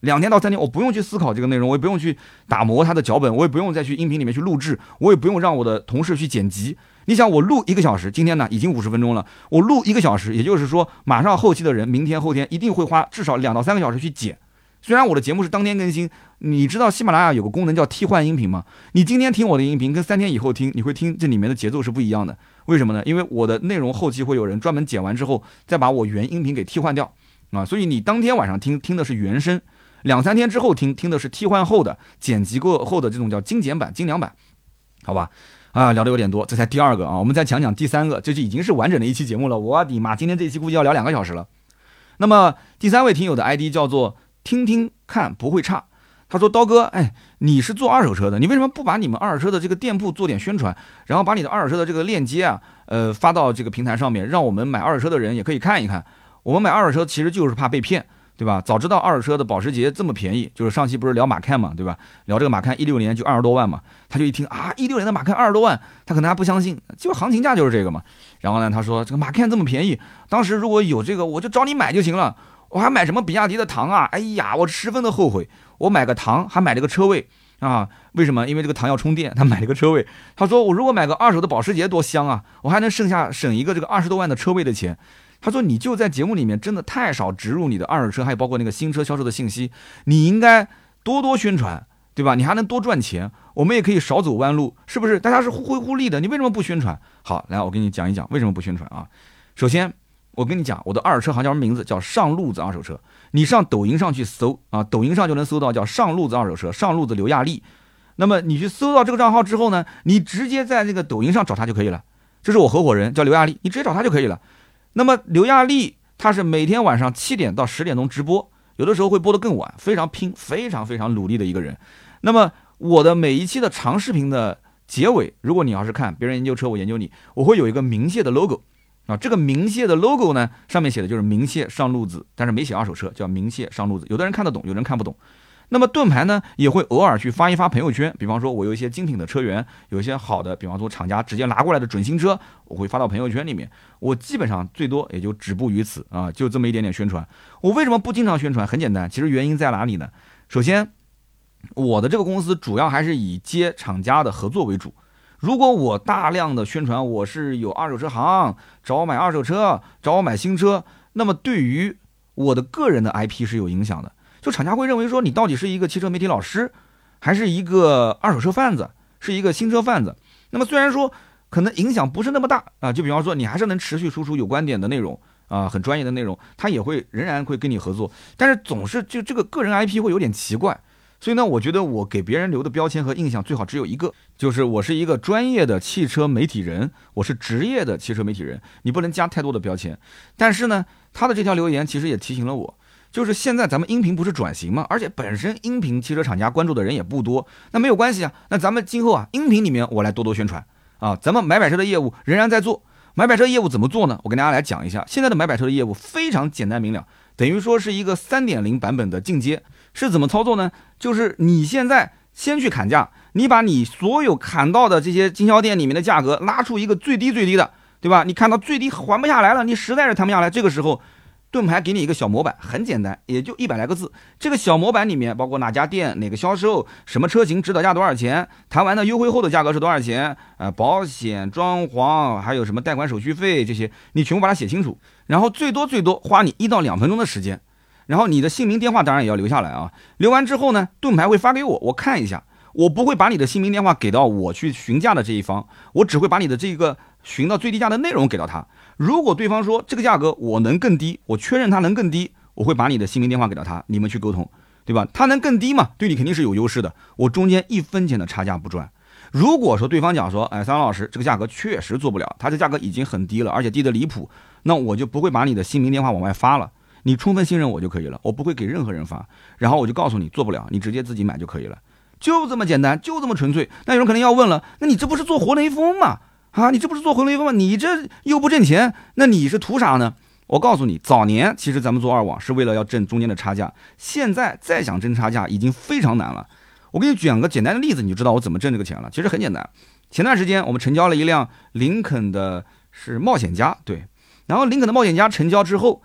两天到三天，我不用去思考这个内容，我也不用去打磨它的脚本，我也不用再去音频里面去录制，我也不用让我的同事去剪辑。你想，我录一个小时，今天呢已经五十分钟了，我录一个小时，也就是说，马上后期的人明天后天一定会花至少两到三个小时去剪。虽然我的节目是当天更新，你知道喜马拉雅有个功能叫替换音频吗？你今天听我的音频，跟三天以后听，你会听这里面的节奏是不一样的。为什么呢？因为我的内容后期会有人专门剪完之后，再把我原音频给替换掉啊。所以你当天晚上听听的是原声，两三天之后听听的是替换后的剪辑过后的这种叫精简版、精良版，好吧？啊，聊的有点多，这才第二个啊，我们再讲讲第三个，这就已经是完整的一期节目了。我的妈，今天这一期估计要聊两个小时了。那么第三位听友的 ID 叫做。听听看不会差，他说刀哥，哎，你是做二手车的，你为什么不把你们二手车的这个店铺做点宣传，然后把你的二手车的这个链接啊，呃，发到这个平台上面，让我们买二手车的人也可以看一看。我们买二手车其实就是怕被骗，对吧？早知道二手车的保时捷这么便宜，就是上期不是聊马看嘛，对吧？聊这个马看一六年就二十多万嘛，他就一听啊，一六年的马看二十多万，他可能还不相信，就行情价就是这个嘛。然后呢，他说这个马看这么便宜，当时如果有这个，我就找你买就行了。我还买什么比亚迪的唐啊？哎呀，我十分的后悔。我买个唐，还买了个车位啊？为什么？因为这个唐要充电，他买了个车位。他说我如果买个二手的保时捷多香啊！我还能剩下省一个这个二十多万的车位的钱。他说你就在节目里面真的太少植入你的二手车，还有包括那个新车销售的信息，你应该多多宣传，对吧？你还能多赚钱，我们也可以少走弯路，是不是？大家是互惠互利的，你为什么不宣传？好，来我给你讲一讲为什么不宣传啊？首先。我跟你讲，我的二手车行叫什么名字？叫上路子二手车。你上抖音上去搜啊，抖音上就能搜到叫上路子二手车，上路子刘亚丽。那么你去搜到这个账号之后呢，你直接在这个抖音上找他就可以了。这是我合伙人叫刘亚丽，你直接找他就可以了。那么刘亚丽他是每天晚上七点到十点钟直播，有的时候会播得更晚，非常拼，非常非常努力的一个人。那么我的每一期的长视频的结尾，如果你要是看别人研究车，我研究你，我会有一个明谢的 logo。啊，这个明谢的 logo 呢，上面写的就是明谢上路子，但是没写二手车，叫明谢上路子。有的人看得懂，有人看不懂。那么盾牌呢，也会偶尔去发一发朋友圈，比方说我有一些精品的车源，有一些好的，比方说厂家直接拿过来的准新车，我会发到朋友圈里面。我基本上最多也就止步于此啊，就这么一点点宣传。我为什么不经常宣传？很简单，其实原因在哪里呢？首先，我的这个公司主要还是以接厂家的合作为主。如果我大量的宣传我是有二手车行，找我买二手车，找我买新车，那么对于我的个人的 IP 是有影响的。就厂家会认为说你到底是一个汽车媒体老师，还是一个二手车贩子，是一个新车贩子。那么虽然说可能影响不是那么大啊，就比方说你还是能持续输出有观点的内容啊，很专业的内容，他也会仍然会跟你合作。但是总是就这个个人 IP 会有点奇怪。所以呢，我觉得我给别人留的标签和印象最好只有一个，就是我是一个专业的汽车媒体人，我是职业的汽车媒体人，你不能加太多的标签。但是呢，他的这条留言其实也提醒了我，就是现在咱们音频不是转型嘛，而且本身音频汽车厂家关注的人也不多，那没有关系啊，那咱们今后啊，音频里面我来多多宣传啊，咱们买摆车的业务仍然在做，买摆车业务怎么做呢？我跟大家来讲一下，现在的买摆车的业务非常简单明了，等于说是一个三点零版本的进阶。是怎么操作呢？就是你现在先去砍价，你把你所有砍到的这些经销店里面的价格拉出一个最低最低的，对吧？你看到最低还不下来了，你实在是谈不下来，这个时候。盾牌给你一个小模板，很简单，也就一百来个字。这个小模板里面包括哪家店、哪个销售、什么车型、指导价多少钱、谈完的优惠后的价格是多少钱，呃，保险、装潢，还有什么贷款手续费这些，你全部把它写清楚。然后最多最多花你一到两分钟的时间。然后你的姓名电话当然也要留下来啊。留完之后呢，盾牌会发给我，我看一下。我不会把你的姓名电话给到我去询价的这一方，我只会把你的这个询到最低价的内容给到他。如果对方说这个价格我能更低，我确认他能更低，我会把你的姓名电话给到他，你们去沟通，对吧？他能更低嘛？对你肯定是有优势的，我中间一分钱的差价不赚。如果说对方讲说，哎，三老师这个价格确实做不了，他这价格已经很低了，而且低的离谱，那我就不会把你的姓名电话往外发了，你充分信任我就可以了，我不会给任何人发，然后我就告诉你做不了，你直接自己买就可以了。就这么简单，就这么纯粹。那有人可能要问了，那你这不是做活雷锋吗？啊，你这不是做活雷锋吗？你这又不挣钱，那你是图啥呢？我告诉你，早年其实咱们做二网是为了要挣中间的差价，现在再想挣差价已经非常难了。我给你举两个简单的例子，你就知道我怎么挣这个钱了。其实很简单，前段时间我们成交了一辆林肯的是冒险家，对，然后林肯的冒险家成交之后，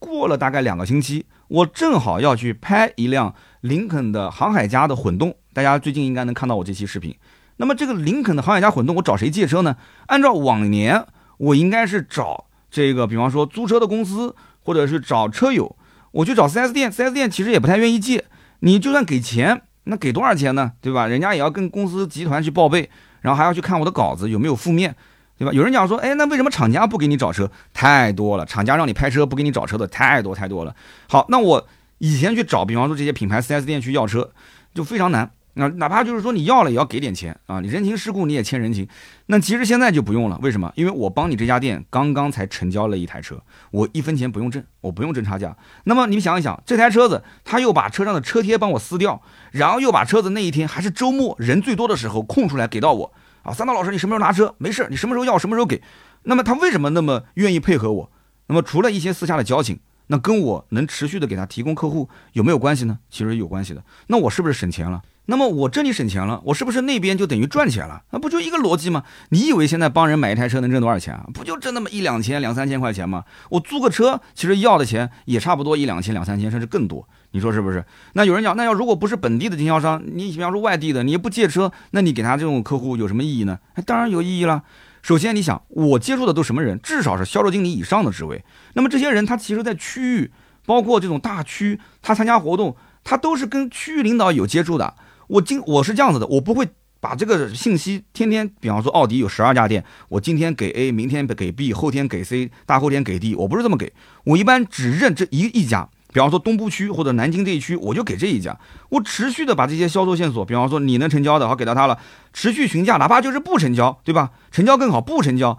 过了大概两个星期，我正好要去拍一辆林肯的航海家的混动。大家最近应该能看到我这期视频。那么这个林肯的航海家混动，我找谁借车呢？按照往年，我应该是找这个，比方说租车的公司，或者是找车友。我去找 4S 店，4S 店其实也不太愿意借。你就算给钱，那给多少钱呢？对吧？人家也要跟公司集团去报备，然后还要去看我的稿子有没有负面，对吧？有人讲说，哎，那为什么厂家不给你找车？太多了，厂家让你拍车不给你找车的太多太多了。好，那我以前去找，比方说这些品牌 4S 店去要车，就非常难。那哪怕就是说你要了也要给点钱啊，你人情世故你也欠人情。那其实现在就不用了，为什么？因为我帮你这家店刚刚才成交了一台车，我一分钱不用挣，我不用挣差价。那么你们想一想，这台车子他又把车上的车贴帮我撕掉，然后又把车子那一天还是周末人最多的时候空出来给到我啊。三刀老师，你什么时候拿车？没事，你什么时候要什么时候给。那么他为什么那么愿意配合我？那么除了一些私下的交情，那跟我能持续的给他提供客户有没有关系呢？其实有关系的。那我是不是省钱了？那么我这里省钱了，我是不是那边就等于赚钱了？那不就一个逻辑吗？你以为现在帮人买一台车能挣多少钱啊？不就挣那么一两千、两三千块钱吗？我租个车，其实要的钱也差不多一两千、两三千，甚至更多。你说是不是？那有人讲，那要如果不是本地的经销商，你比方说外地的，你也不借车，那你给他这种客户有什么意义呢？当然有意义了。首先，你想我接触的都什么人？至少是销售经理以上的职位。那么这些人，他其实在区域，包括这种大区，他参加活动，他都是跟区域领导有接触的。我今我是这样子的，我不会把这个信息天天，比方说奥迪有十二家店，我今天给 A，明天给 B，后天给 C，大后天给 D，我不是这么给，我一般只认这一一家，比方说东部区或者南京这一区，我就给这一家，我持续的把这些销售线索，比方说你能成交的，好给到他了，持续询价，哪怕就是不成交，对吧？成交更好，不成交，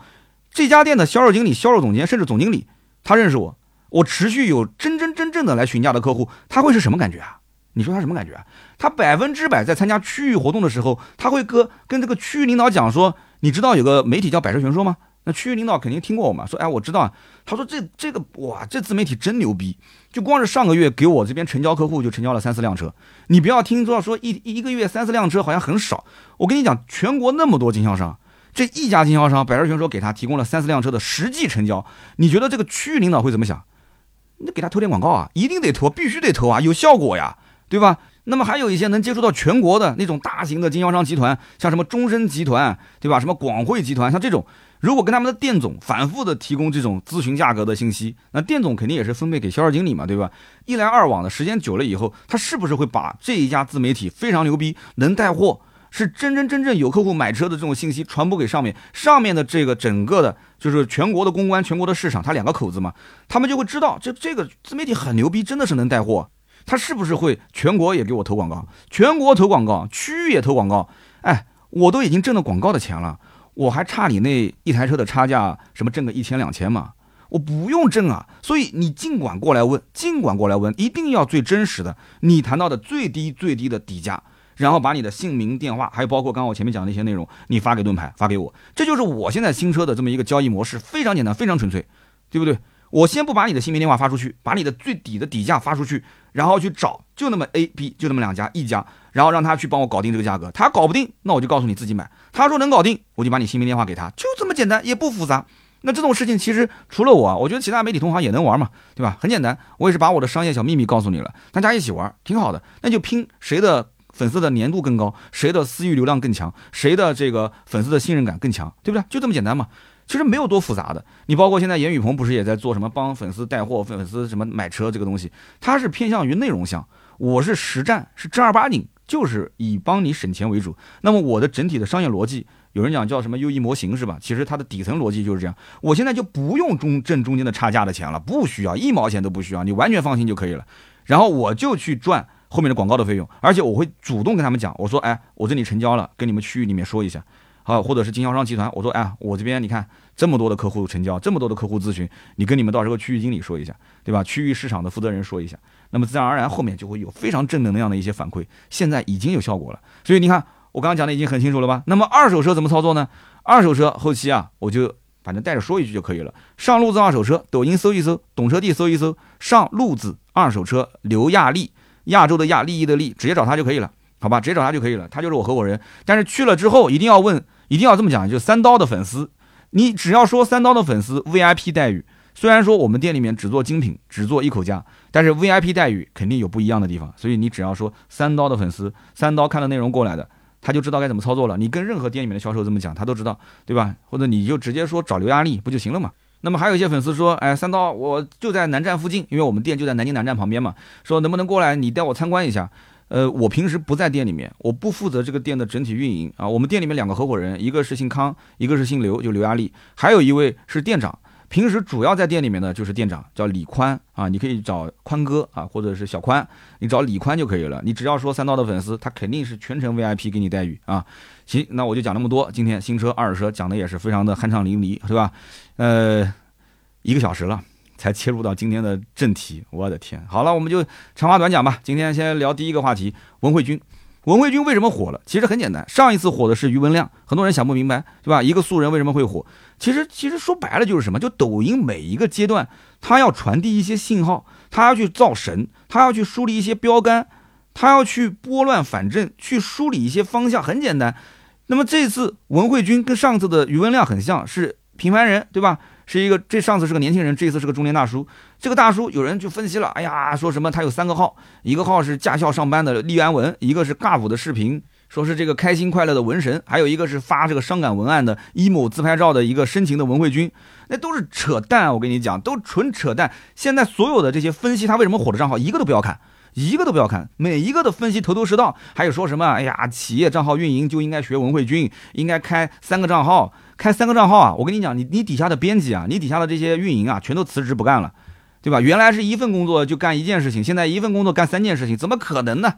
这家店的销售经理、销售总监甚至总经理，他认识我，我持续有真真正正的来询价的客户，他会是什么感觉啊？你说他什么感觉？他百分之百在参加区域活动的时候，他会跟跟这个区域领导讲说：“你知道有个媒体叫百车全说吗？”那区域领导肯定听过我嘛，说：“哎，我知道。”他说：“这这个哇，这自媒体真牛逼！就光是上个月给我这边成交客户就成交了三四辆车。你不要听说说一一个月三四辆车好像很少，我跟你讲，全国那么多经销商，这一家经销商百车全说给他提供了三四辆车的实际成交，你觉得这个区域领导会怎么想？你给他投点广告啊，一定得投，必须得投啊，有效果呀。”对吧？那么还有一些能接触到全国的那种大型的经销商集团，像什么中升集团，对吧？什么广汇集团，像这种，如果跟他们的店总反复的提供这种咨询价格的信息，那店总肯定也是分配给销售经理嘛，对吧？一来二往的时间久了以后，他是不是会把这一家自媒体非常牛逼，能带货，是真真正正有客户买车的这种信息传播给上面，上面的这个整个的，就是全国的公关、全国的市场，他两个口子嘛，他们就会知道这这个自媒体很牛逼，真的是能带货。他是不是会全国也给我投广告？全国投广告，区域也投广告。哎，我都已经挣了广告的钱了，我还差你那一台车的差价，什么挣个一千两千嘛？我不用挣啊。所以你尽管过来问，尽管过来问，一定要最真实的，你谈到的最低最低的底价，然后把你的姓名、电话，还有包括刚刚我前面讲的那些内容，你发给盾牌，发给我。这就是我现在新车的这么一个交易模式，非常简单，非常纯粹，对不对？我先不把你的姓名电话发出去，把你的最底的底价发出去，然后去找，就那么 A、B，就那么两家，一家，然后让他去帮我搞定这个价格。他搞不定，那我就告诉你自己买。他说能搞定，我就把你姓名电话给他，就这么简单，也不复杂。那这种事情其实除了我，我觉得其他媒体同行也能玩嘛，对吧？很简单，我也是把我的商业小秘密告诉你了，大家一起玩挺好的。那就拼谁的粉丝的粘度更高，谁的私域流量更强，谁的这个粉丝的信任感更强，对不对？就这么简单嘛。其实没有多复杂的。你包括现在严雨鹏不是也在做什么帮粉丝带货、粉丝什么买车这个东西，他是偏向于内容向，我是实战，是正儿八经，就是以帮你省钱为主。那么我的整体的商业逻辑。有人讲叫什么优异模型是吧？其实它的底层逻辑就是这样。我现在就不用中挣中间的差价的钱了，不需要一毛钱都不需要，你完全放心就可以了。然后我就去赚后面的广告的费用，而且我会主动跟他们讲，我说，哎，我这里成交了，跟你们区域里面说一下，好，或者是经销商集团，我说，哎，我这边你看这么多的客户成交，这么多的客户咨询，你跟你们到时候区域经理说一下，对吧？区域市场的负责人说一下，那么自然而然后面就会有非常正能量的一些反馈，现在已经有效果了。所以你看。我刚刚讲的已经很清楚了吧？那么二手车怎么操作呢？二手车后期啊，我就反正带着说一句就可以了。上路子二手车，抖音搜一搜，懂车帝搜一搜，上路子二手车刘亚丽，亚洲的亚，利益的利，直接找他就可以了，好吧？直接找他就可以了，他就是我合伙人。但是去了之后一定要问，一定要这么讲，就三刀的粉丝，你只要说三刀的粉丝 VIP 待遇。虽然说我们店里面只做精品，只做一口价，但是 VIP 待遇肯定有不一样的地方。所以你只要说三刀的粉丝，三刀看的内容过来的。他就知道该怎么操作了。你跟任何店里面的销售这么讲，他都知道，对吧？或者你就直接说找刘亚丽不就行了嘛？那么还有一些粉丝说，哎，三刀，我就在南站附近，因为我们店就在南京南站旁边嘛，说能不能过来你带我参观一下？呃，我平时不在店里面，我不负责这个店的整体运营啊。我们店里面两个合伙人，一个是姓康，一个是姓刘，就刘亚丽，还有一位是店长。平时主要在店里面的就是店长，叫李宽啊，你可以找宽哥啊，或者是小宽，你找李宽就可以了。你只要说三刀的粉丝，他肯定是全程 VIP 给你待遇啊。行，那我就讲那么多。今天新车、二手车讲的也是非常的酣畅淋漓，对吧？呃，一个小时了才切入到今天的正题，我的天！好了，我们就长话短讲吧。今天先聊第一个话题，文慧君。文慧君为什么火了？其实很简单，上一次火的是余文亮，很多人想不明白，对吧？一个素人为什么会火？其实，其实说白了就是什么？就抖音每一个阶段，他要传递一些信号，他要去造神，他要去树立一些标杆，他要去拨乱反正，去梳理一些方向。很简单。那么这次文慧君跟上次的余文亮很像，是平凡人，对吧？是一个，这上次是个年轻人，这次是个中年大叔。这个大叔有人就分析了，哎呀，说什么他有三个号，一个号是驾校上班的立安文，一个是尬舞的视频，说是这个开心快乐的文神，还有一个是发这个伤感文案的 emo 自拍照的一个深情的文慧君，那都是扯淡，我跟你讲，都纯扯淡。现在所有的这些分析他为什么火的账号，一个都不要看。一个都不要看，每一个的分析头头是道，还有说什么？哎呀，企业账号运营就应该学文慧君，应该开三个账号，开三个账号啊！我跟你讲，你你底下的编辑啊，你底下的这些运营啊，全都辞职不干了，对吧？原来是一份工作就干一件事情，现在一份工作干三件事情，怎么可能呢？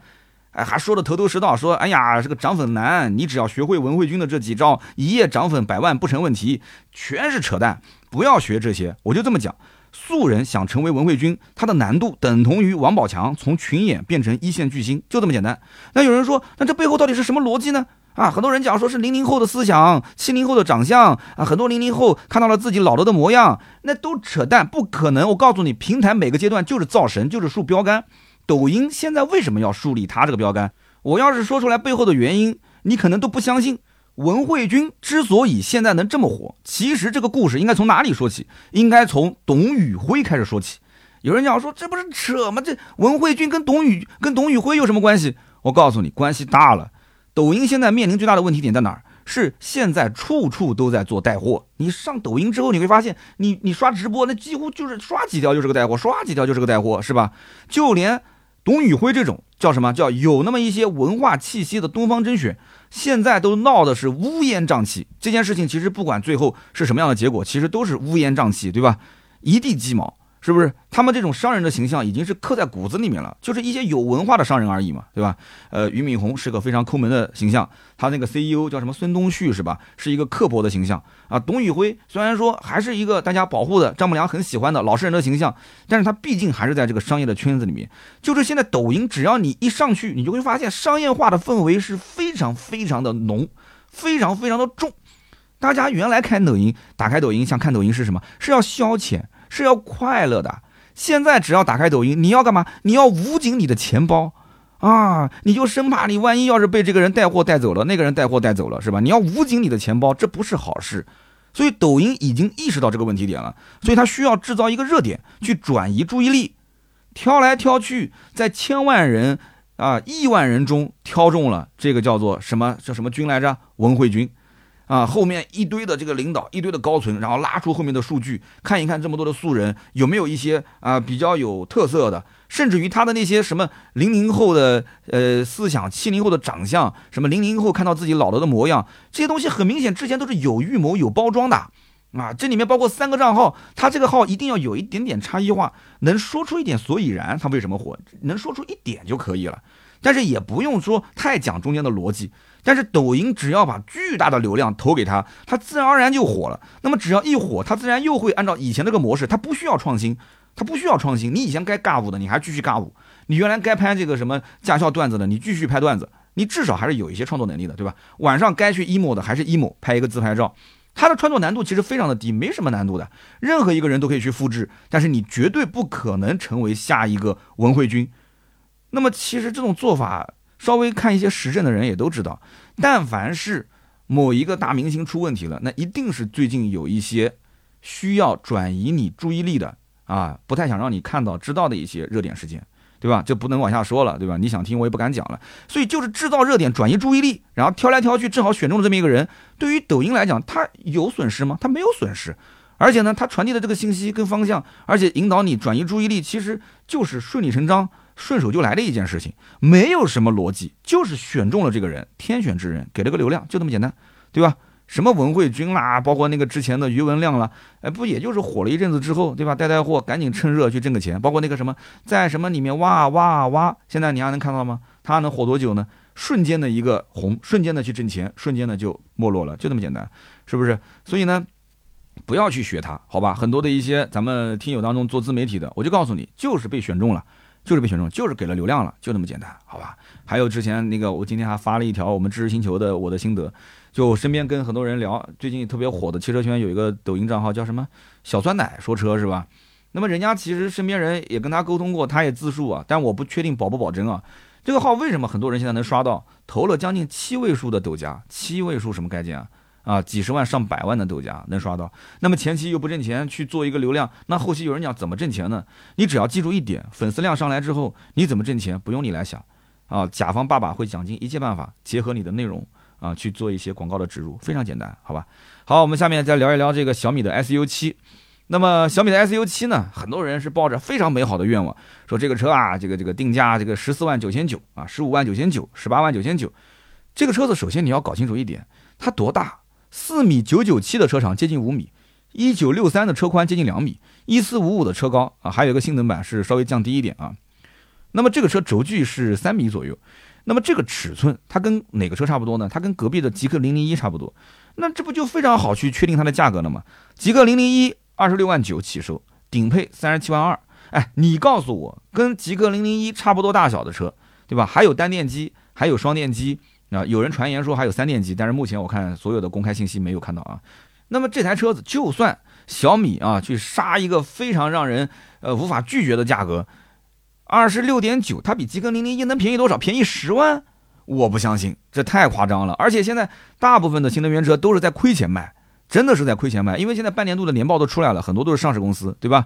哎，还说的头头是道，说哎呀，这个涨粉难，你只要学会文慧君的这几招，一夜涨粉百万不成问题，全是扯淡，不要学这些，我就这么讲。素人想成为文慧君，他的难度等同于王宝强从群演变成一线巨星，就这么简单。那有人说，那这背后到底是什么逻辑呢？啊，很多人讲说是零零后的思想，七零后的长相啊，很多零零后看到了自己老了的模样，那都扯淡，不可能。我告诉你，平台每个阶段就是造神，就是树标杆。抖音现在为什么要树立他这个标杆？我要是说出来背后的原因，你可能都不相信。文慧君之所以现在能这么火，其实这个故事应该从哪里说起？应该从董宇辉开始说起。有人讲说这不是扯吗？这文慧君跟董宇跟董宇辉有什么关系？我告诉你，关系大了。抖音现在面临最大的问题点在哪儿？是现在处处都在做带货。你上抖音之后，你会发现，你你刷直播，那几乎就是刷几条就是个带货，刷几条就是个带货，是吧？就连董宇辉这种叫什么叫有那么一些文化气息的东方甄选。现在都闹的是乌烟瘴气，这件事情其实不管最后是什么样的结果，其实都是乌烟瘴气，对吧？一地鸡毛。是不是他们这种商人的形象已经是刻在骨子里面了？就是一些有文化的商人而已嘛，对吧？呃，俞敏洪是个非常抠门的形象，他那个 CEO 叫什么孙东旭是吧？是一个刻薄的形象啊。董宇辉虽然说还是一个大家保护的丈母娘很喜欢的老实人的形象，但是他毕竟还是在这个商业的圈子里面。就是现在抖音，只要你一上去，你就会发现商业化的氛围是非常非常的浓，非常非常的重。大家原来看抖音，打开抖音想看抖音是什么？是要消遣。是要快乐的。现在只要打开抖音，你要干嘛？你要捂紧你的钱包啊！你就生怕你万一要是被这个人带货带走了，那个人带货带走了，是吧？你要捂紧你的钱包，这不是好事。所以抖音已经意识到这个问题点了，所以它需要制造一个热点去转移注意力，挑来挑去，在千万人啊亿万人中挑中了这个叫做什么叫什么军来着？文慧军。啊，后面一堆的这个领导，一堆的高层，然后拉出后面的数据，看一看这么多的素人有没有一些啊比较有特色的，甚至于他的那些什么零零后的呃思想，七零后的长相，什么零零后看到自己老了的模样，这些东西很明显之前都是有预谋、有包装的。啊。这里面包括三个账号，他这个号一定要有一点点差异化，能说出一点所以然，他为什么火，能说出一点就可以了，但是也不用说太讲中间的逻辑。但是抖音只要把巨大的流量投给他，他自然而然就火了。那么只要一火，他自然又会按照以前那个模式，他不需要创新，他不需要创新。你以前该尬舞的，你还继续尬舞；你原来该拍这个什么驾校段子的，你继续拍段子。你至少还是有一些创作能力的，对吧？晚上该去 emo 的还是 emo，拍一个自拍照。他的创作难度其实非常的低，没什么难度的，任何一个人都可以去复制。但是你绝对不可能成为下一个文慧君。那么其实这种做法。稍微看一些时政的人也都知道，但凡是某一个大明星出问题了，那一定是最近有一些需要转移你注意力的啊，不太想让你看到、知道的一些热点事件，对吧？就不能往下说了，对吧？你想听我也不敢讲了。所以就是制造热点、转移注意力，然后挑来挑去，正好选中了这么一个人。对于抖音来讲，它有损失吗？它没有损失，而且呢，它传递的这个信息跟方向，而且引导你转移注意力，其实就是顺理成章。顺手就来的一件事情，没有什么逻辑，就是选中了这个人，天选之人，给了个流量，就这么简单，对吧？什么文慧君啦，包括那个之前的余文亮啦，哎，不也就是火了一阵子之后，对吧？带带货，赶紧趁热去挣个钱。包括那个什么，在什么里面挖挖挖，现在你还能看到吗？他能火多久呢？瞬间的一个红，瞬间的去挣钱，瞬间的就没落了，就这么简单，是不是？所以呢，不要去学他，好吧？很多的一些咱们听友当中做自媒体的，我就告诉你，就是被选中了。就是被选中，就是给了流量了，就那么简单，好吧？还有之前那个，我今天还发了一条我们知识星球的我的心得，就身边跟很多人聊，最近特别火的汽车圈有一个抖音账号叫什么小酸奶说车是吧？那么人家其实身边人也跟他沟通过，他也自述啊，但我不确定保不保真啊。这个号为什么很多人现在能刷到？投了将近七位数的抖加，七位数什么概念啊？啊，几十万上百万的豆荚能刷到，那么前期又不挣钱去做一个流量，那后期有人讲怎么挣钱呢？你只要记住一点，粉丝量上来之后，你怎么挣钱不用你来想，啊，甲方爸爸会想尽一切办法结合你的内容啊去做一些广告的植入，非常简单，好吧？好，我们下面再聊一聊这个小米的 SU 七。那么小米的 SU 七呢，很多人是抱着非常美好的愿望，说这个车啊，这个这个定价这个十四万九千九啊，十五万九千九，十八万九千九，这个车子首先你要搞清楚一点，它多大？四米九九七的车长接近五米，一九六三的车宽接近两米，一四五五的车高啊，还有一个性能版是稍微降低一点啊。那么这个车轴距是三米左右，那么这个尺寸它跟哪个车差不多呢？它跟隔壁的极氪零零一差不多，那这不就非常好去确定它的价格了吗？极氪零零一二十六万九起售，顶配三十七万二。哎，你告诉我，跟极氪零零一差不多大小的车，对吧？还有单电机，还有双电机。啊，有人传言说还有三电机，但是目前我看所有的公开信息没有看到啊。那么这台车子就算小米啊去杀一个非常让人呃无法拒绝的价格，二十六点九，它比极氪零零一能便宜多少？便宜十万？我不相信，这太夸张了。而且现在大部分的新能源车都是在亏钱卖，真的是在亏钱卖，因为现在半年度的年报都出来了，很多都是上市公司，对吧？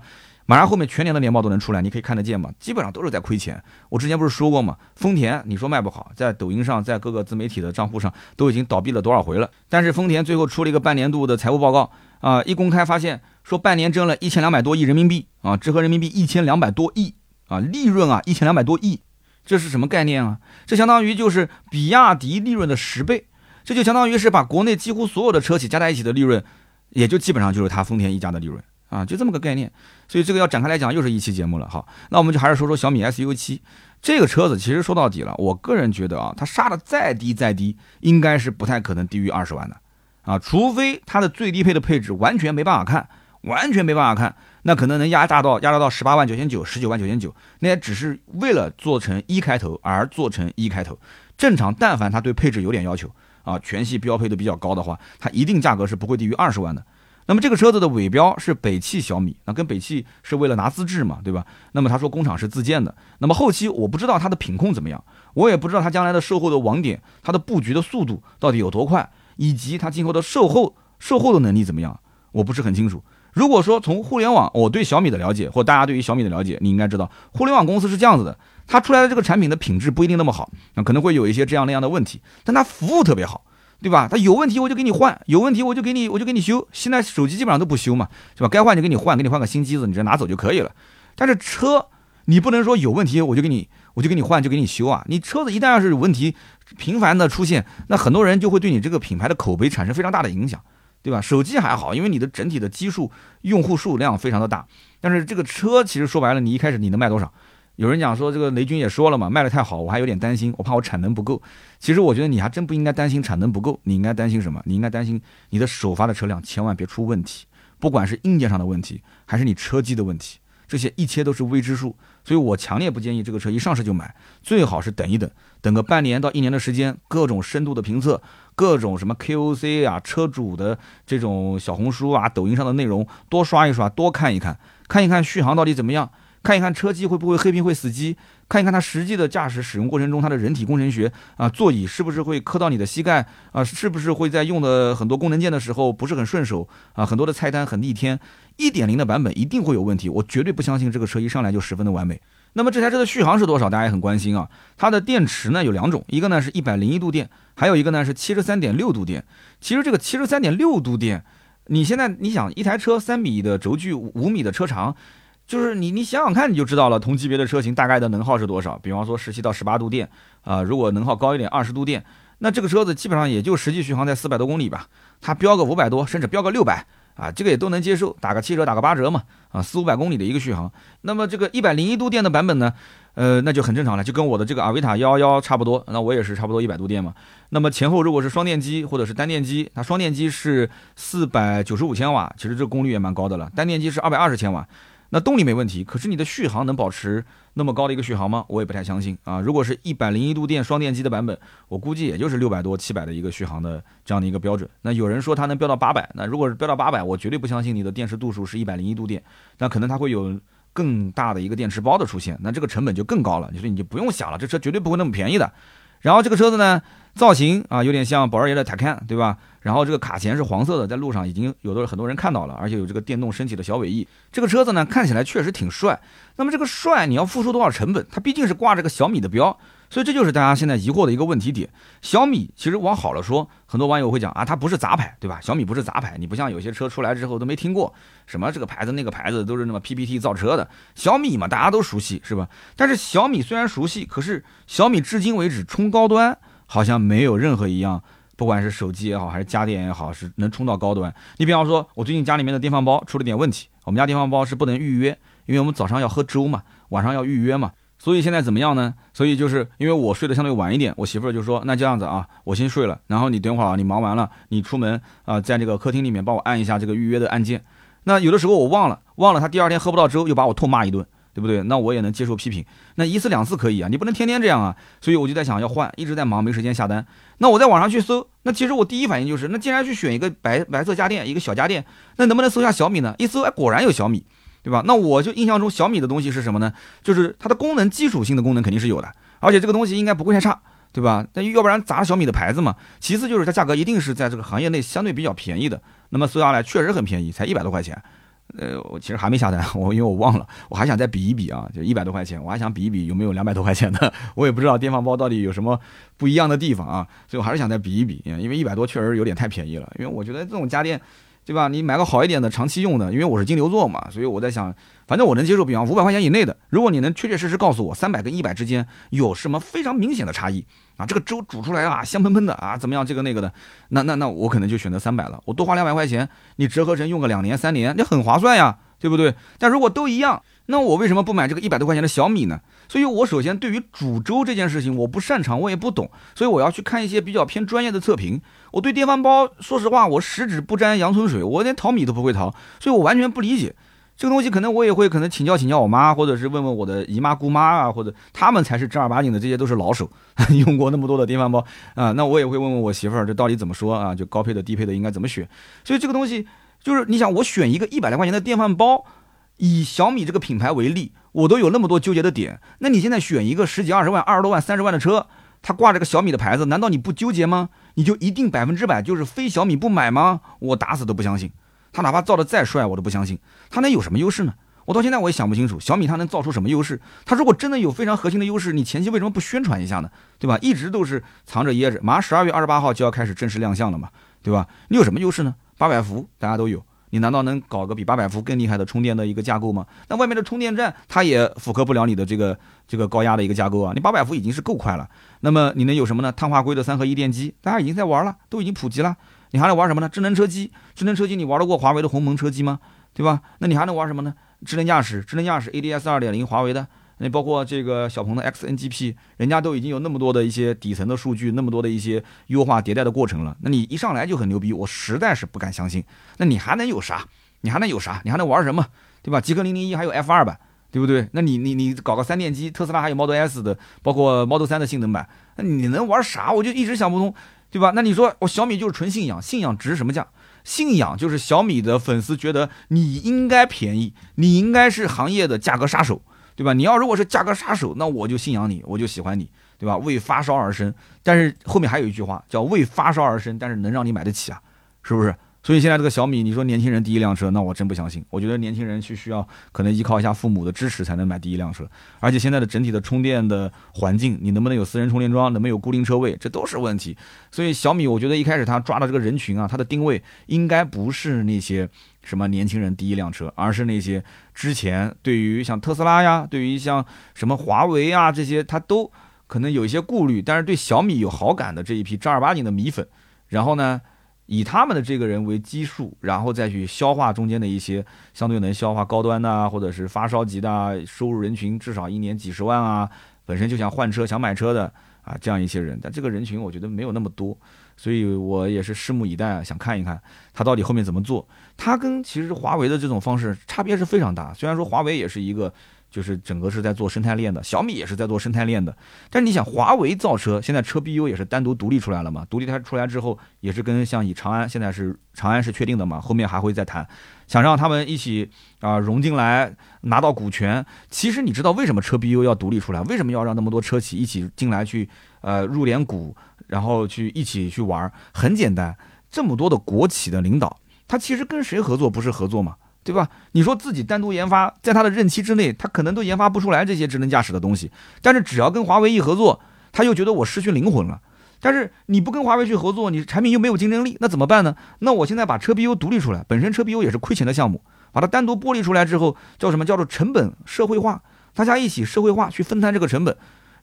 马上后面全年的年报都能出来，你可以看得见嘛？基本上都是在亏钱。我之前不是说过吗？丰田你说卖不好，在抖音上，在各个自媒体的账户上都已经倒闭了多少回了。但是丰田最后出了一个半年度的财务报告啊，一公开发现说半年挣了一千两百多亿人民币啊，折合人民币一千两百多亿啊，利润啊一千两百多亿，这是什么概念啊？这相当于就是比亚迪利润的十倍，这就相当于是把国内几乎所有的车企加在一起的利润，也就基本上就是它丰田一家的利润。啊，就这么个概念，所以这个要展开来讲，又是一期节目了。好，那我们就还是说说小米 SU 七这个车子。其实说到底了，我个人觉得啊，它杀的再低再低，应该是不太可能低于二十万的啊，除非它的最低配的配置完全没办法看，完全没办法看，那可能能压榨到压榨到十八万九千九、十九万九千九，那也只是为了做成一开头而做成一开头。正常，但凡它对配置有点要求啊，全系标配的比较高的话，它一定价格是不会低于二十万的。那么这个车子的尾标是北汽小米，那跟北汽是为了拿资质嘛，对吧？那么他说工厂是自建的，那么后期我不知道它的品控怎么样，我也不知道它将来的售后的网点，它的布局的速度到底有多快，以及它今后的售后售后的能力怎么样？我不是很清楚。如果说从互联网，我对小米的了解，或大家对于小米的了解，你应该知道，互联网公司是这样子的，它出来的这个产品的品质不一定那么好，那可能会有一些这样那样的问题，但它服务特别好，对吧？它有问题我就给你换，有问题我就给你我就给你修。现在手机基本上都不修嘛，是吧？该换就给你换，给你换个新机子，你直接拿走就可以了。但是车，你不能说有问题我就给你我就给你换就给你修啊！你车子一旦要是有问题，频繁的出现，那很多人就会对你这个品牌的口碑产生非常大的影响。对吧？手机还好，因为你的整体的基数用户数量非常的大。但是这个车其实说白了，你一开始你能卖多少？有人讲说这个雷军也说了嘛，卖的太好，我还有点担心，我怕我产能不够。其实我觉得你还真不应该担心产能不够，你应该担心什么？你应该担心你的首发的车辆千万别出问题，不管是硬件上的问题，还是你车机的问题，这些一切都是未知数。所以我强烈不建议这个车一上市就买，最好是等一等，等个半年到一年的时间，各种深度的评测。各种什么 KOC 啊，车主的这种小红书啊、抖音上的内容多刷一刷，多看一看，看一看续航到底怎么样，看一看车机会不会黑屏会死机，看一看它实际的驾驶使用过程中它的人体工程学啊，座椅是不是会磕到你的膝盖啊，是不是会在用的很多功能键的时候不是很顺手啊，很多的菜单很逆天，一点零的版本一定会有问题，我绝对不相信这个车一上来就十分的完美。那么这台车的续航是多少？大家也很关心啊。它的电池呢有两种，一个呢是一百零一度电，还有一个呢是七十三点六度电。其实这个七十三点六度电，你现在你想一台车三米的轴距，五米的车长，就是你你想想看你就知道了，同级别的车型大概的能耗是多少？比方说十七到十八度电啊，如果能耗高一点二十度电，那这个车子基本上也就实际续航在四百多公里吧。它标个五百多，甚至标个六百。啊，这个也都能接受，打个七折，打个八折嘛，啊，四五百公里的一个续航。那么这个一百零一度电的版本呢，呃，那就很正常了，就跟我的这个阿维塔幺幺差不多。那我也是差不多一百度电嘛。那么前后如果是双电机或者是单电机，它双电机是四百九十五千瓦，其实这功率也蛮高的了。单电机是二百二十千瓦。那动力没问题，可是你的续航能保持那么高的一个续航吗？我也不太相信啊。如果是一百零一度电双电机的版本，我估计也就是六百多、七百的一个续航的这样的一个标准。那有人说它能飙到八百，那如果是飙到八百，我绝对不相信你的电池度数是一百零一度电，那可能它会有更大的一个电池包的出现，那这个成本就更高了。你说你就不用想了，这车绝对不会那么便宜的。然后这个车子呢，造型啊有点像宝二爷的泰坦对吧？然后这个卡钳是黄色的，在路上已经有的很多人看到了，而且有这个电动升起的小尾翼。这个车子呢看起来确实挺帅。那么这个帅你要付出多少成本？它毕竟是挂着个小米的标，所以这就是大家现在疑惑的一个问题点。小米其实往好了说，很多网友会讲啊，它不是杂牌，对吧？小米不是杂牌，你不像有些车出来之后都没听过什么这个牌子那个牌子都是那么 PPT 造车的。小米嘛，大家都熟悉是吧？但是小米虽然熟悉，可是小米至今为止冲高端。好像没有任何一样，不管是手机也好，还是家电也好，是能冲到高端。你比方说，我最近家里面的电饭煲出了点问题，我们家电饭煲是不能预约，因为我们早上要喝粥嘛，晚上要预约嘛。所以现在怎么样呢？所以就是因为我睡得相对晚一点，我媳妇儿就说，那这样子啊，我先睡了，然后你等会儿啊，你忙完了，你出门啊，在这个客厅里面帮我按一下这个预约的按键。那有的时候我忘了，忘了，他第二天喝不到粥，又把我痛骂一顿。对不对？那我也能接受批评。那一次两次可以啊，你不能天天这样啊。所以我就在想要换，一直在忙，没时间下单。那我在网上去搜，那其实我第一反应就是，那既然去选一个白白色家电，一个小家电，那能不能搜下小米呢？一搜，哎，果然有小米，对吧？那我就印象中小米的东西是什么呢？就是它的功能基础性的功能肯定是有的，而且这个东西应该不会太差，对吧？那要不然砸小米的牌子嘛。其次就是它价格一定是在这个行业内相对比较便宜的。那么搜下来确实很便宜，才一百多块钱。呃，我其实还没下单，我因为我忘了，我还想再比一比啊，就一百多块钱，我还想比一比有没有两百多块钱的，我也不知道电饭煲到底有什么不一样的地方啊，所以我还是想再比一比，因为一百多确实有点太便宜了，因为我觉得这种家电。对吧？你买个好一点的，长期用的，因为我是金牛座嘛，所以我在想，反正我能接受，比方五百块钱以内的。如果你能确确实实告诉我，三百跟一百之间有什么非常明显的差异啊？这个粥煮出来啊，香喷喷的啊，怎么样？这个那个的，那那那我可能就选择三百了。我多花两百块钱，你折合成用个两年三年，那很划算呀，对不对？但如果都一样。那我为什么不买这个一百多块钱的小米呢？所以，我首先对于煮粥这件事情我不擅长，我也不懂，所以我要去看一些比较偏专业的测评。我对电饭煲，说实话，我十指不沾阳春水，我连淘米都不会淘，所以我完全不理解这个东西。可能我也会可能请教请教我妈，或者是问问我的姨妈姑妈啊，或者他们才是正儿八经的，这些都是老手，用过那么多的电饭煲啊。那我也会问问我媳妇儿，这到底怎么说啊？就高配的、低配的应该怎么选？所以这个东西就是你想，我选一个一百来块钱的电饭煲。以小米这个品牌为例，我都有那么多纠结的点。那你现在选一个十几二十万、二十多万、三十万的车，它挂着个小米的牌子，难道你不纠结吗？你就一定百分之百就是非小米不买吗？我打死都不相信。他哪怕造的再帅，我都不相信。他能有什么优势呢？我到现在我也想不清楚，小米它能造出什么优势？它如果真的有非常核心的优势，你前期为什么不宣传一下呢？对吧？一直都是藏着掖着。马上十二月二十八号就要开始正式亮相了嘛，对吧？你有什么优势呢？八百伏大家都有，你难道能搞个比八百伏更厉害的充电的一个架构吗？那外面的充电站它也符合不了你的这个这个高压的一个架构啊。你八百伏已经是够快了，那么你能有什么呢？碳化硅的三合一电机，大家已经在玩了，都已经普及了。你还能玩什么呢？智能车机，智能车机你玩得过华为的鸿蒙车机吗？对吧？那你还能玩什么呢？智能驾驶，智能驾驶 ADS 二点零，华为的，那包括这个小鹏的 XNGP，人家都已经有那么多的一些底层的数据，那么多的一些优化迭代的过程了。那你一上来就很牛逼，我实在是不敢相信。那你还能有啥？你还能有啥？你还能玩什么？对吧？极氪零零一还有 F 二版，对不对？那你你你搞个三电机，特斯拉还有 Model S 的，包括 Model 三的性能版，那你能玩啥？我就一直想不通，对吧？那你说我小米就是纯信仰，信仰值什么价？信仰就是小米的粉丝觉得你应该便宜，你应该是行业的价格杀手，对吧？你要如果是价格杀手，那我就信仰你，我就喜欢你，对吧？为发烧而生，但是后面还有一句话叫为发烧而生，但是能让你买得起啊，是不是？所以现在这个小米，你说年轻人第一辆车，那我真不相信。我觉得年轻人去需要可能依靠一下父母的支持才能买第一辆车。而且现在的整体的充电的环境，你能不能有私人充电桩，能不能有固定车位，这都是问题。所以小米，我觉得一开始他抓的这个人群啊，它的定位应该不是那些什么年轻人第一辆车，而是那些之前对于像特斯拉呀，对于像什么华为啊这些，他都可能有一些顾虑，但是对小米有好感的这一批正儿八经的米粉。然后呢？以他们的这个人为基数，然后再去消化中间的一些相对能消化高端的，或者是发烧级的收入人群，至少一年几十万啊，本身就想换车、想买车的啊，这样一些人。但这个人群我觉得没有那么多，所以我也是拭目以待啊，想看一看他到底后面怎么做。他跟其实华为的这种方式差别是非常大，虽然说华为也是一个。就是整个是在做生态链的，小米也是在做生态链的。但是你想，华为造车现在车 BU 也是单独独立出来了嘛？独立它出来之后，也是跟像以长安现在是长安是确定的嘛？后面还会再谈，想让他们一起啊融进来拿到股权。其实你知道为什么车 BU 要独立出来？为什么要让那么多车企一起进来去呃入点股，然后去一起去玩？很简单，这么多的国企的领导，他其实跟谁合作不是合作吗？对吧？你说自己单独研发，在他的任期之内，他可能都研发不出来这些智能驾驶的东西。但是只要跟华为一合作，他又觉得我失去灵魂了。但是你不跟华为去合作，你产品又没有竞争力，那怎么办呢？那我现在把车 BU 独立出来，本身车 BU 也是亏钱的项目，把它单独剥离出来之后，叫什么？叫做成本社会化，大家一起社会化去分摊这个成本。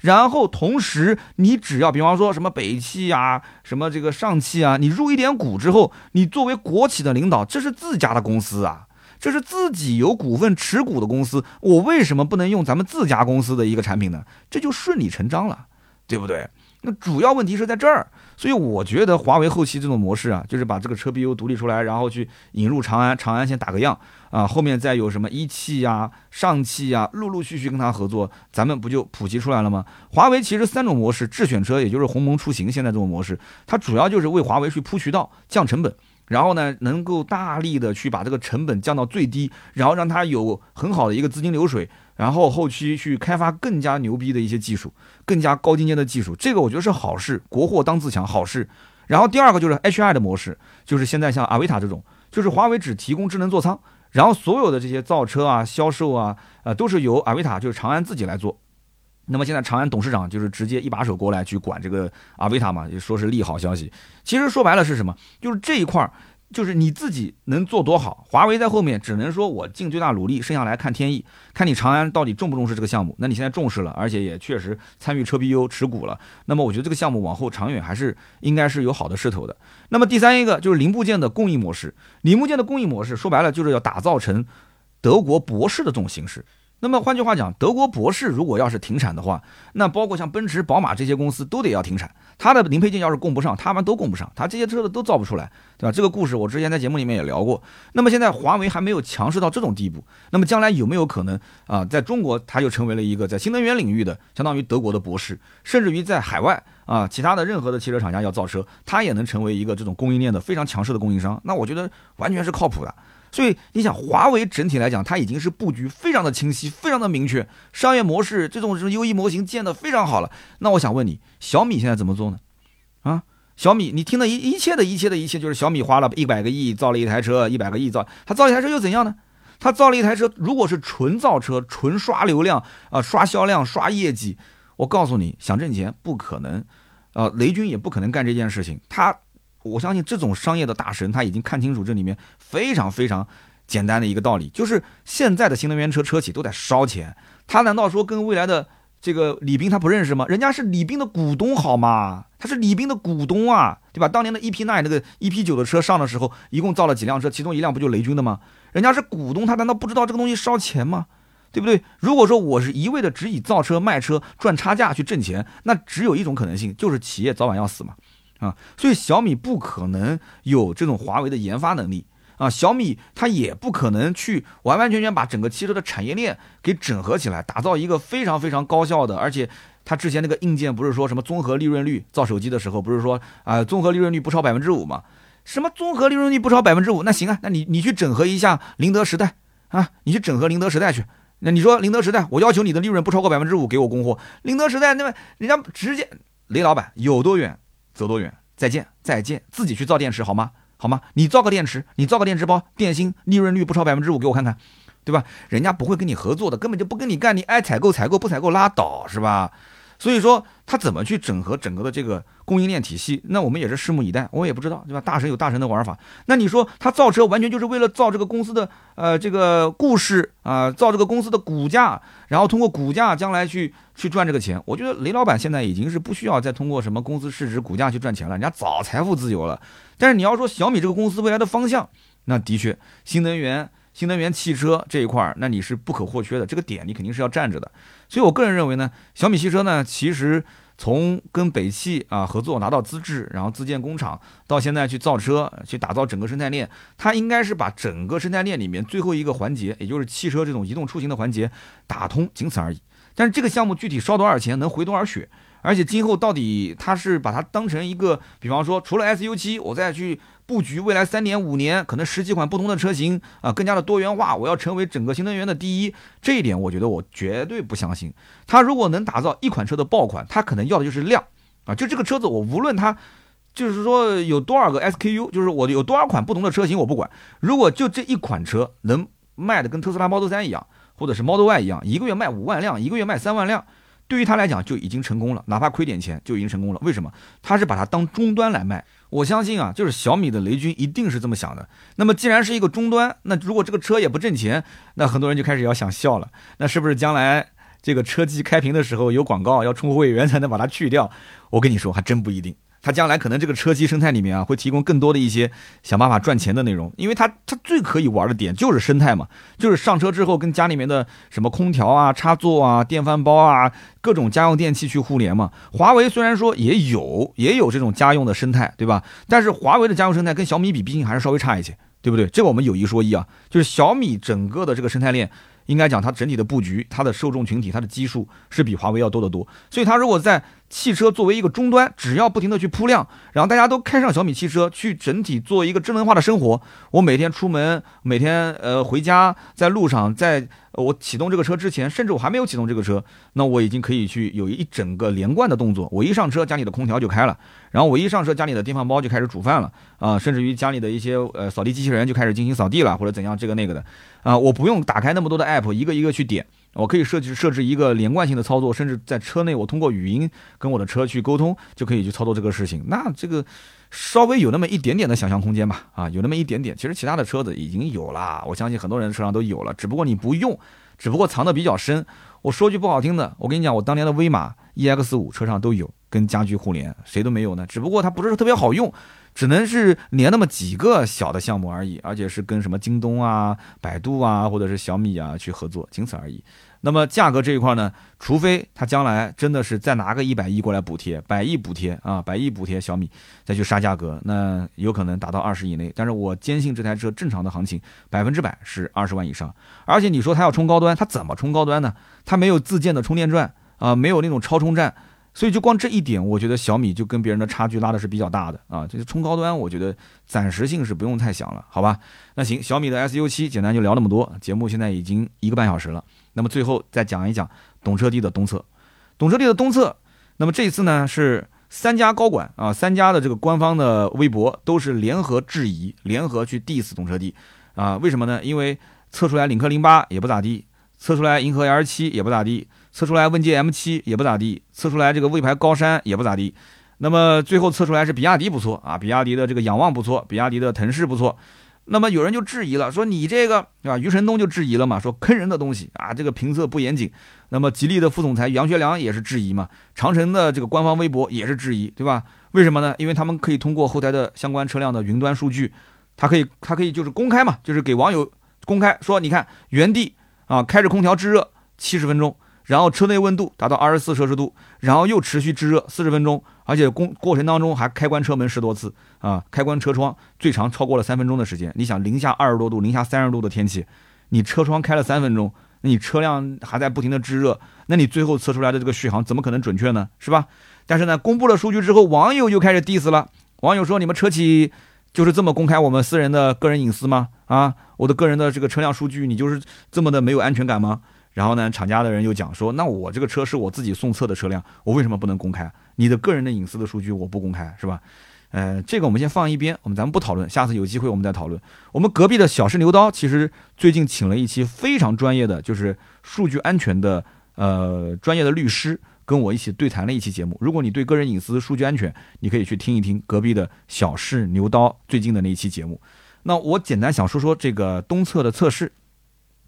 然后同时，你只要比方说什么北汽啊，什么这个上汽啊，你入一点股之后，你作为国企的领导，这是自家的公司啊。这是自己有股份持股的公司，我为什么不能用咱们自家公司的一个产品呢？这就顺理成章了，对不对？那主要问题是在这儿，所以我觉得华为后期这种模式啊，就是把这个车 BU 独立出来，然后去引入长安，长安先打个样啊，后面再有什么一汽呀、上汽呀，陆陆续续跟他合作，咱们不就普及出来了吗？华为其实三种模式，智选车也就是鸿蒙出行，现在这种模式，它主要就是为华为去铺渠道、降成本。然后呢，能够大力的去把这个成本降到最低，然后让它有很好的一个资金流水，然后后期去开发更加牛逼的一些技术，更加高精尖的技术，这个我觉得是好事，国货当自强，好事。然后第二个就是 H I 的模式，就是现在像阿维塔这种，就是华为只提供智能座舱，然后所有的这些造车啊、销售啊，呃，都是由阿维塔，就是长安自己来做。那么现在长安董事长就是直接一把手过来去管这个阿维塔嘛，就说是利好消息。其实说白了是什么？就是这一块儿，就是你自己能做多好，华为在后面只能说我尽最大努力，剩下来看天意，看你长安到底重不重视这个项目。那你现在重视了，而且也确实参与车 BU 持股了，那么我觉得这个项目往后长远还是应该是有好的势头的。那么第三一个就是零部件的供应模式，零部件的供应模式说白了就是要打造成德国博士的这种形式。那么换句话讲，德国博士如果要是停产的话，那包括像奔驰、宝马这些公司都得要停产。它的零配件要是供不上，他们都供不上，它这些车子都造不出来，对吧？这个故事我之前在节目里面也聊过。那么现在华为还没有强势到这种地步，那么将来有没有可能啊，在中国它就成为了一个在新能源领域的相当于德国的博士，甚至于在海外啊，其他的任何的汽车厂家要造车，它也能成为一个这种供应链的非常强势的供应商？那我觉得完全是靠谱的。所以你想，华为整体来讲，它已经是布局非常的清晰，非常的明确，商业模式这种这种优异模型建的非常好了。那我想问你，小米现在怎么做呢？啊，小米，你听的一一切的一切的一切，就是小米花了一百个亿造了一台车，一百个亿造，它造一台车又怎样呢？它造了一台车，如果是纯造车、纯刷流量啊、刷销量、刷业绩，我告诉你，想挣钱不可能，呃，雷军也不可能干这件事情。他，我相信这种商业的大神，他已经看清楚这里面非常非常简单的一个道理，就是现在的新能源车车企都在烧钱，他难道说跟未来的？这个李斌他不认识吗？人家是李斌的股东，好吗？他是李斌的股东啊，对吧？当年的 EP9 那个 EP9 的车上的时候，一共造了几辆车，其中一辆不就雷军的吗？人家是股东，他难道不知道这个东西烧钱吗？对不对？如果说我是一味的只以造车卖车赚差价去挣钱，那只有一种可能性，就是企业早晚要死嘛，啊！所以小米不可能有这种华为的研发能力。啊，小米它也不可能去完完全全把整个汽车的产业链给整合起来，打造一个非常非常高效的，而且它之前那个硬件不是说什么综合利润率，造手机的时候不是说啊综合利润率不超百分之五吗？什么综合利润率不超百分之五？那行啊，那你你去整合一下宁德时代啊，你去整合宁德时代去。那你说宁德时代，我要求你的利润不超过百分之五给我供货。宁德时代那么人家直接雷老板有多远走多远，再见再见，自己去造电池好吗？好吗？你造个电池，你造个电池包，电芯利润率不超百分之五，给我看看，对吧？人家不会跟你合作的，根本就不跟你干，你爱采购采购，不采购拉倒，是吧？所以说他怎么去整合整个的这个供应链体系？那我们也是拭目以待。我也不知道，对吧？大神有大神的玩法。那你说他造车完全就是为了造这个公司的呃这个故事啊，造这个公司的股价，然后通过股价将来去去赚这个钱？我觉得雷老板现在已经是不需要再通过什么公司市值、股价去赚钱了，人家早财富自由了。但是你要说小米这个公司未来的方向，那的确新能源。新能源汽车这一块儿，那你是不可或缺的，这个点你肯定是要站着的。所以我个人认为呢，小米汽车呢，其实从跟北汽啊合作拿到资质，然后自建工厂，到现在去造车，去打造整个生态链，它应该是把整个生态链里面最后一个环节，也就是汽车这种移动出行的环节打通，仅此而已。但是这个项目具体烧多少钱，能回多少血，而且今后到底它是把它当成一个，比方说除了 SU7，我再去。布局未来三年五年，可能十几款不同的车型啊，更加的多元化。我要成为整个新能源的第一，这一点我觉得我绝对不相信。他如果能打造一款车的爆款，他可能要的就是量啊。就这个车子，我无论它就是说有多少个 SKU，就是我有多少款不同的车型，我不管。如果就这一款车能卖的跟特斯拉 Model 3一样，或者是 Model Y 一样，一个月卖五万辆，一个月卖三万辆，对于他来讲就已经成功了，哪怕亏点钱就已经成功了。为什么？他是把它当终端来卖。我相信啊，就是小米的雷军一定是这么想的。那么既然是一个终端，那如果这个车也不挣钱，那很多人就开始要想笑了。那是不是将来这个车机开屏的时候有广告要充会员才能把它去掉？我跟你说，还真不一定。它将来可能这个车机生态里面啊，会提供更多的一些想办法赚钱的内容，因为它它最可以玩的点就是生态嘛，就是上车之后跟家里面的什么空调啊、插座啊、电饭煲啊、各种家用电器去互联嘛。华为虽然说也有也有这种家用的生态，对吧？但是华为的家用生态跟小米比，毕竟还是稍微差一些，对不对？这个我们有一说一啊，就是小米整个的这个生态链。应该讲，它整体的布局、它的受众群体、它的基数是比华为要多得多。所以，它如果在汽车作为一个终端，只要不停的去铺量，然后大家都开上小米汽车，去整体做一个智能化的生活。我每天出门，每天呃回家，在路上，在我启动这个车之前，甚至我还没有启动这个车，那我已经可以去有一整个连贯的动作。我一上车，家里的空调就开了，然后我一上车，家里的电饭煲就开始煮饭了啊，甚至于家里的一些呃扫地机器人就开始进行扫地了，或者怎样这个那个的。啊，我不用打开那么多的 app，一个一个去点，我可以设置设置一个连贯性的操作，甚至在车内我通过语音跟我的车去沟通，就可以去操作这个事情。那这个稍微有那么一点点的想象空间吧，啊，有那么一点点。其实其他的车子已经有了，我相信很多人车上都有了，只不过你不用，只不过藏的比较深。我说句不好听的，我跟你讲，我当年的威马 EX 五车上都有跟家居互联，谁都没有呢，只不过它不是特别好用。只能是连那么几个小的项目而已，而且是跟什么京东啊、百度啊，或者是小米啊去合作，仅此而已。那么价格这一块呢，除非他将来真的是再拿个一百亿过来补贴，百亿补贴啊，百亿补贴小米再去杀价格，那有可能达到二十以内。但是我坚信这台车正常的行情百分之百是二十万以上。而且你说它要冲高端，它怎么冲高端呢？它没有自建的充电站啊，没有那种超充站。所以就光这一点，我觉得小米就跟别人的差距拉的是比较大的啊。这个冲高端，我觉得暂时性是不用太想了，好吧？那行，小米的 SU7 简单就聊那么多。节目现在已经一个半小时了，那么最后再讲一讲懂车帝的东侧。懂车帝的东侧，那么这次呢是三家高管啊，三家的这个官方的微博都是联合质疑，联合去 diss 懂车帝啊？为什么呢？因为测出来领克零八也不咋地，测出来银河 L7 也不咋地。测出来问界 M7 也不咋地，测出来这个魏牌高山也不咋地，那么最后测出来是比亚迪不错啊，比亚迪的这个仰望不错，比亚迪的腾势不错，那么有人就质疑了，说你这个对吧？余承东就质疑了嘛，说坑人的东西啊，这个评测不严谨。那么吉利的副总裁杨学良也是质疑嘛，长城的这个官方微博也是质疑，对吧？为什么呢？因为他们可以通过后台的相关车辆的云端数据，它可以它可以就是公开嘛，就是给网友公开说，你看原地啊开着空调制热七十分钟。然后车内温度达到二十四摄氏度，然后又持续制热四十分钟，而且过过程当中还开关车门十多次啊，开关车窗最长超过了三分钟的时间。你想零下二十多度、零下三十度的天气，你车窗开了三分钟，那你车辆还在不停的制热，那你最后测出来的这个续航怎么可能准确呢？是吧？但是呢，公布了数据之后，网友就开始 diss 了。网友说：“你们车企就是这么公开我们私人的个人隐私吗？啊，我的个人的这个车辆数据，你就是这么的没有安全感吗？”然后呢，厂家的人又讲说，那我这个车是我自己送测的车辆，我为什么不能公开？你的个人的隐私的数据我不公开，是吧？呃，这个我们先放一边，我们咱们不讨论，下次有机会我们再讨论。我们隔壁的小试牛刀其实最近请了一期非常专业的，就是数据安全的呃专业的律师，跟我一起对谈了一期节目。如果你对个人隐私、数据安全，你可以去听一听隔壁的小试牛刀最近的那一期节目。那我简单想说说这个东侧的测试，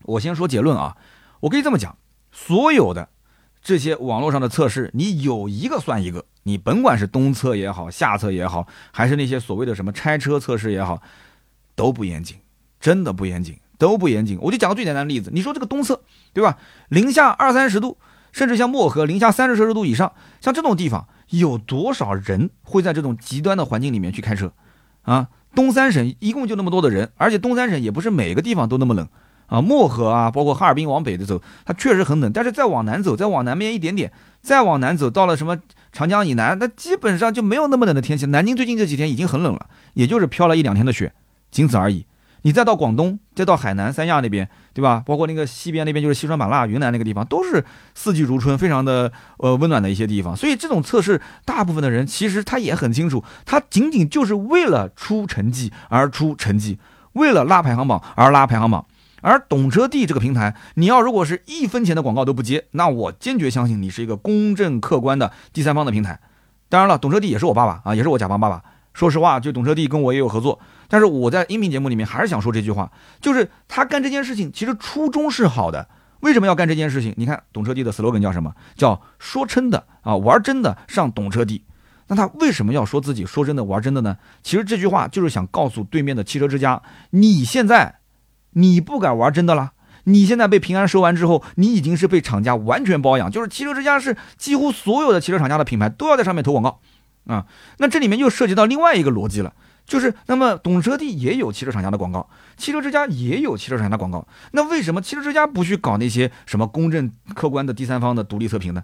我先说结论啊。我可以这么讲，所有的这些网络上的测试，你有一个算一个。你甭管是东侧也好，下侧也好，还是那些所谓的什么拆车测试也好，都不严谨，真的不严谨，都不严谨。我就讲个最简单的例子，你说这个东侧，对吧？零下二三十度，甚至像漠河零下三十摄氏度以上，像这种地方，有多少人会在这种极端的环境里面去开车？啊，东三省一共就那么多的人，而且东三省也不是每个地方都那么冷。啊，漠河啊，包括哈尔滨往北的走，它确实很冷。但是再往南走，再往南边一点点，再往南走到了什么长江以南，那基本上就没有那么冷的天气。南京最近这几天已经很冷了，也就是飘了一两天的雪，仅此而已。你再到广东，再到海南三亚那边，对吧？包括那个西边那边就是西双版纳、云南那个地方，都是四季如春，非常的呃温暖的一些地方。所以这种测试，大部分的人其实他也很清楚，他仅仅就是为了出成绩而出成绩，为了拉排行榜而拉排行榜。而懂车帝这个平台，你要如果是一分钱的广告都不接，那我坚决相信你是一个公正客观的第三方的平台。当然了，懂车帝也是我爸爸啊，也是我甲方爸爸。说实话，就懂车帝跟我也有合作，但是我在音频节目里面还是想说这句话，就是他干这件事情其实初衷是好的。为什么要干这件事情？你看懂车帝的 slogan 叫什么？叫说真的啊，玩真的上懂车帝。那他为什么要说自己说真的玩真的呢？其实这句话就是想告诉对面的汽车之家，你现在。你不敢玩真的了？你现在被平安收完之后，你已经是被厂家完全包养，就是汽车之家是几乎所有的汽车厂家的品牌都要在上面投广告啊。那这里面又涉及到另外一个逻辑了，就是那么懂车帝也有汽车厂家的广告，汽车之家也有汽车厂家的广告，那为什么汽车之家不去搞那些什么公正客观的第三方的独立测评呢？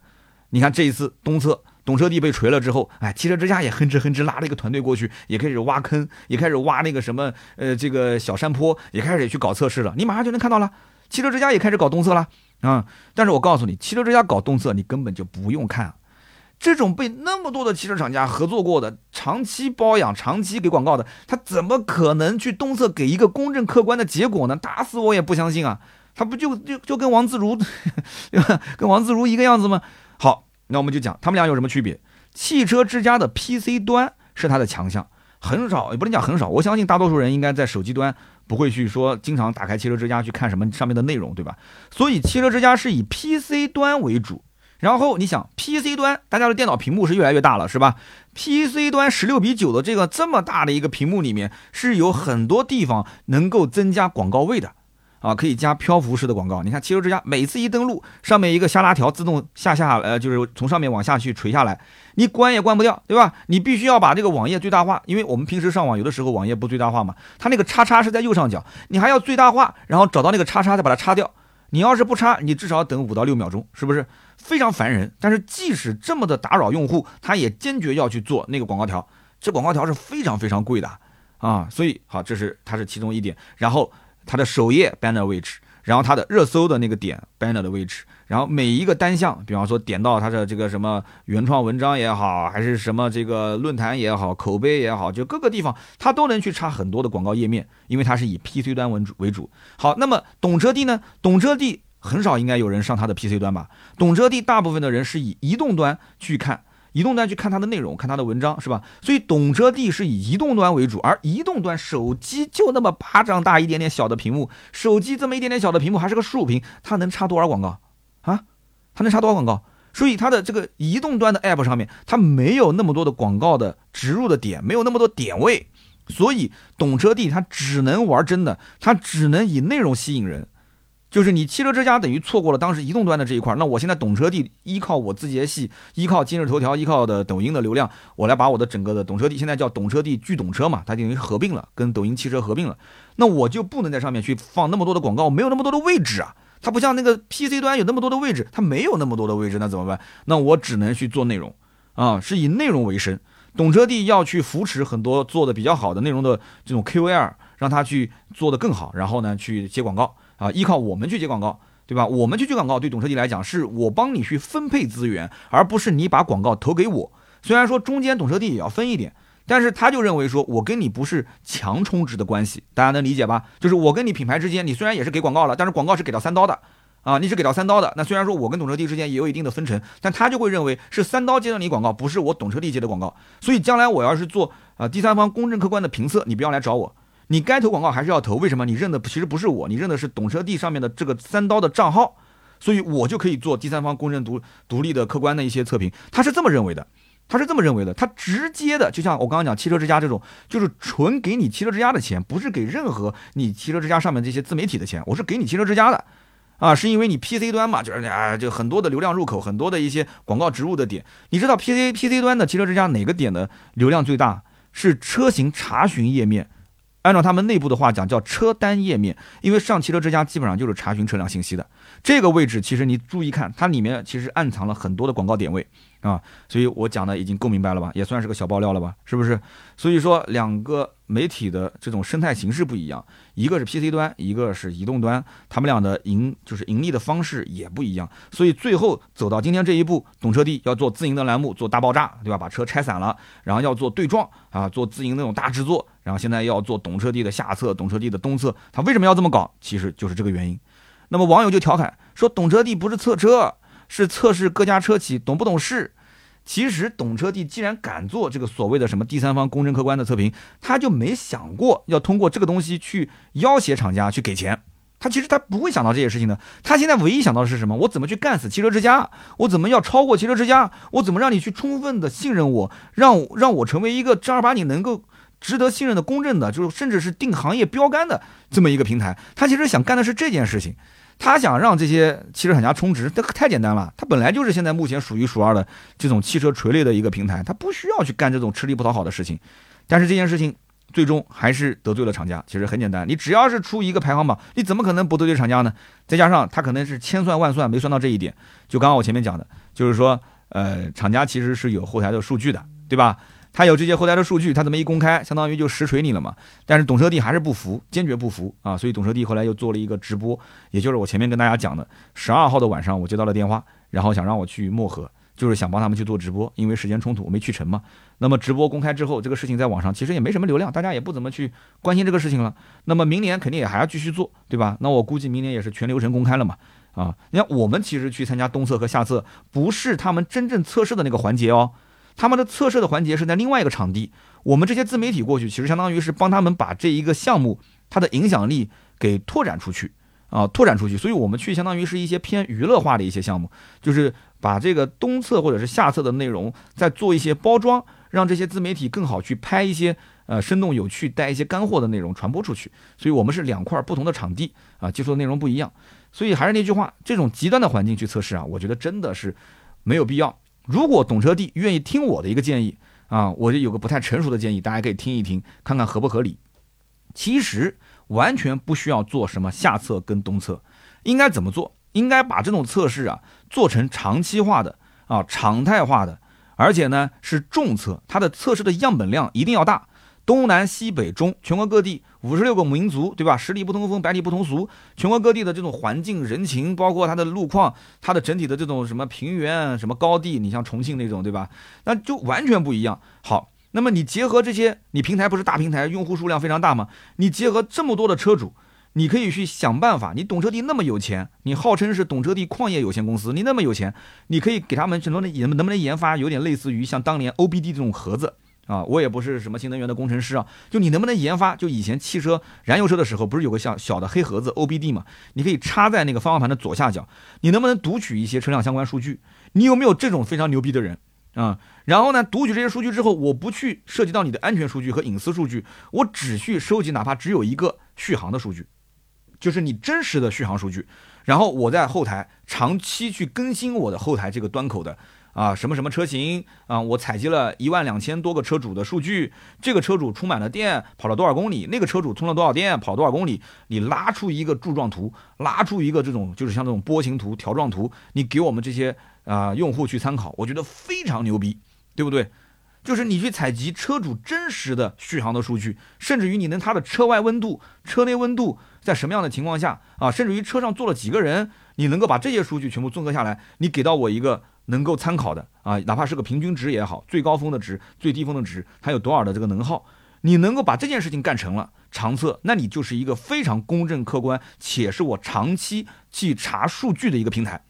你看这一次东侧。懂车帝被锤了之后，哎，汽车之家也哼哧哼哧拉了一个团队过去，也开始挖坑，也开始挖那个什么，呃，这个小山坡，也开始去搞测试了。你马上就能看到了，汽车之家也开始搞东侧了啊！但是我告诉你，汽车之家搞东侧，你根本就不用看，这种被那么多的汽车厂家合作过的，长期包养、长期给广告的，他怎么可能去东侧给一个公正客观的结果呢？打死我也不相信啊！他不就就就跟王自如，对吧？跟王自如一个样子吗？好。那我们就讲他们俩有什么区别？汽车之家的 PC 端是它的强项，很少也不能讲很少，我相信大多数人应该在手机端不会去说经常打开汽车之家去看什么上面的内容，对吧？所以汽车之家是以 PC 端为主。然后你想 PC 端，大家的电脑屏幕是越来越大了，是吧？PC 端十六比九的这个这么大的一个屏幕里面，是有很多地方能够增加广告位的。啊，可以加漂浮式的广告。你看汽车之家每次一登录，上面一个下拉条自动下下，呃，就是从上面往下去垂下来，你关也关不掉，对吧？你必须要把这个网页最大化，因为我们平时上网有的时候网页不最大化嘛，它那个叉叉是在右上角，你还要最大化，然后找到那个叉叉再把它叉掉。你要是不插，你至少等五到六秒钟，是不是非常烦人？但是即使这么的打扰用户，他也坚决要去做那个广告条。这广告条是非常非常贵的啊，所以好，这是它是其中一点。然后它的首页 banner 位置，然后它的热搜的那个点 banner 的位置。然后每一个单项，比方说点到它的这个什么原创文章也好，还是什么这个论坛也好，口碑也好，就各个地方它都能去插很多的广告页面，因为它是以 PC 端为主为主。好，那么懂车帝呢？懂车帝很少应该有人上它的 PC 端吧？懂车帝大部分的人是以移动端去看。移动端去看它的内容，看它的文章，是吧？所以懂车帝是以移动端为主，而移动端手机就那么巴掌大一点点小的屏幕，手机这么一点点小的屏幕还是个竖屏，它能插多少广告啊？它能插多少广告？所以它的这个移动端的 app 上面，它没有那么多的广告的植入的点，没有那么多点位，所以懂车帝它只能玩真的，它只能以内容吸引人。就是你汽车之家等于错过了当时移动端的这一块，那我现在懂车帝依靠我自己的戏，依靠今日头条，依靠的抖音的流量，我来把我的整个的懂车帝现在叫懂车帝聚懂车嘛，它等于合并了，跟抖音汽车合并了，那我就不能在上面去放那么多的广告，没有那么多的位置啊，它不像那个 PC 端有那么多的位置，它没有那么多的位置，那怎么办？那我只能去做内容啊，是以内容为生，懂车帝要去扶持很多做的比较好的内容的这种 KOL，让他去做的更好，然后呢去接广告。啊，依靠我们去接广告，对吧？我们去接广告，对懂车帝来讲，是我帮你去分配资源，而不是你把广告投给我。虽然说中间懂车帝也要分一点，但是他就认为说我跟你不是强充值的关系，大家能理解吧？就是我跟你品牌之间，你虽然也是给广告了，但是广告是给到三刀的啊，你是给到三刀的。那虽然说我跟懂车帝之间也有一定的分成，但他就会认为是三刀接的你广告，不是我懂车帝接的广告。所以将来我要是做啊第三方公正客观的评测，你不要来找我。你该投广告还是要投，为什么？你认的其实不是我，你认的是懂车帝上面的这个三刀的账号，所以我就可以做第三方公正独独立的客观的一些测评。他是这么认为的，他是这么认为的，他直接的，就像我刚刚讲汽车之家这种，就是纯给你汽车之家的钱，不是给任何你汽车之家上面这些自媒体的钱，我是给你汽车之家的，啊，是因为你 PC 端嘛，就是啊，就很多的流量入口，很多的一些广告植入的点，你知道 PC PC 端的汽车之家哪个点的流量最大？是车型查询页面。按照他们内部的话讲，叫车单页面，因为上汽车之家基本上就是查询车辆信息的这个位置。其实你注意看，它里面其实暗藏了很多的广告点位啊，所以我讲的已经够明白了吧，也算是个小爆料了吧，是不是？所以说两个媒体的这种生态形式不一样，一个是 PC 端，一个是移动端，他们俩的盈就是盈利的方式也不一样，所以最后走到今天这一步，懂车帝要做自营的栏目，做大爆炸，对吧？把车拆散了，然后要做对撞啊，做自营那种大制作。然后现在要做懂车帝的下策，懂车帝的东侧，他为什么要这么搞？其实就是这个原因。那么网友就调侃说，懂车帝不是测车，是测试各家车企懂不懂事。其实懂车帝既然敢做这个所谓的什么第三方公正客观的测评，他就没想过要通过这个东西去要挟厂家去给钱。他其实他不会想到这些事情的。他现在唯一想到的是什么？我怎么去干死汽车之家？我怎么要超过汽车之家？我怎么让你去充分的信任我，让让我成为一个正儿八经能够。值得信任的、公正的，就是甚至是定行业标杆的这么一个平台，他其实想干的是这件事情，他想让这些汽车厂家充值，这太简单了。他本来就是现在目前数一数二的这种汽车垂类的一个平台，他不需要去干这种吃力不讨好的事情。但是这件事情最终还是得罪了厂家。其实很简单，你只要是出一个排行榜，你怎么可能不得罪厂家呢？再加上他可能是千算万算没算到这一点。就刚刚我前面讲的，就是说，呃，厂家其实是有后台的数据的，对吧？他有这些后台的数据，他这么一公开，相当于就实锤你了嘛。但是懂车帝还是不服，坚决不服啊！所以懂车帝后来又做了一个直播，也就是我前面跟大家讲的，十二号的晚上我接到了电话，然后想让我去漠河，就是想帮他们去做直播，因为时间冲突我没去成嘛。那么直播公开之后，这个事情在网上其实也没什么流量，大家也不怎么去关心这个事情了。那么明年肯定也还要继续做，对吧？那我估计明年也是全流程公开了嘛。啊，你看我们其实去参加东测和下测，不是他们真正测试的那个环节哦。他们的测试的环节是在另外一个场地，我们这些自媒体过去，其实相当于是帮他们把这一个项目它的影响力给拓展出去啊，拓展出去。所以我们去相当于是一些偏娱乐化的一些项目，就是把这个东侧或者是下侧的内容再做一些包装，让这些自媒体更好去拍一些呃生动有趣、带一些干货的内容传播出去。所以我们是两块不同的场地啊，接触的内容不一样。所以还是那句话，这种极端的环境去测试啊，我觉得真的是没有必要。如果懂车帝愿意听我的一个建议啊，我就有个不太成熟的建议，大家可以听一听，看看合不合理。其实完全不需要做什么下测跟东测，应该怎么做？应该把这种测试啊做成长期化的啊常态化的，而且呢是重测，它的测试的样本量一定要大。东南西北中，全国各地五十六个民族，对吧？十里不同风，百里不同俗。全国各地的这种环境、人情，包括它的路况，它的整体的这种什么平原、什么高地，你像重庆那种，对吧？那就完全不一样。好，那么你结合这些，你平台不是大平台，用户数量非常大吗？你结合这么多的车主，你可以去想办法。你懂车帝那么有钱，你号称是懂车帝矿业有限公司，你那么有钱，你可以给他们很多的研，能不能研发有点类似于像当年 OBD 这种盒子？啊，我也不是什么新能源的工程师啊，就你能不能研发？就以前汽车燃油车的时候，不是有个像小的黑盒子 OBD 嘛？你可以插在那个方向盘的左下角，你能不能读取一些车辆相关数据？你有没有这种非常牛逼的人啊？然后呢，读取这些数据之后，我不去涉及到你的安全数据和隐私数据，我只去收集哪怕只有一个续航的数据，就是你真实的续航数据，然后我在后台长期去更新我的后台这个端口的。啊，什么什么车型啊？我采集了一万两千多个车主的数据，这个车主充满了电，跑了多少公里？那个车主充了多少电，跑多少公里？你拉出一个柱状图，拉出一个这种就是像这种波形图、条状图，你给我们这些啊用户去参考，我觉得非常牛逼，对不对？就是你去采集车主真实的续航的数据，甚至于你能他的车外温度、车内温度在什么样的情况下啊？甚至于车上坐了几个人，你能够把这些数据全部综合下来，你给到我一个。能够参考的啊，哪怕是个平均值也好，最高峰的值、最低峰的值，它有多少的这个能耗，你能够把这件事情干成了长测，那你就是一个非常公正客观，且是我长期去查数据的一个平台，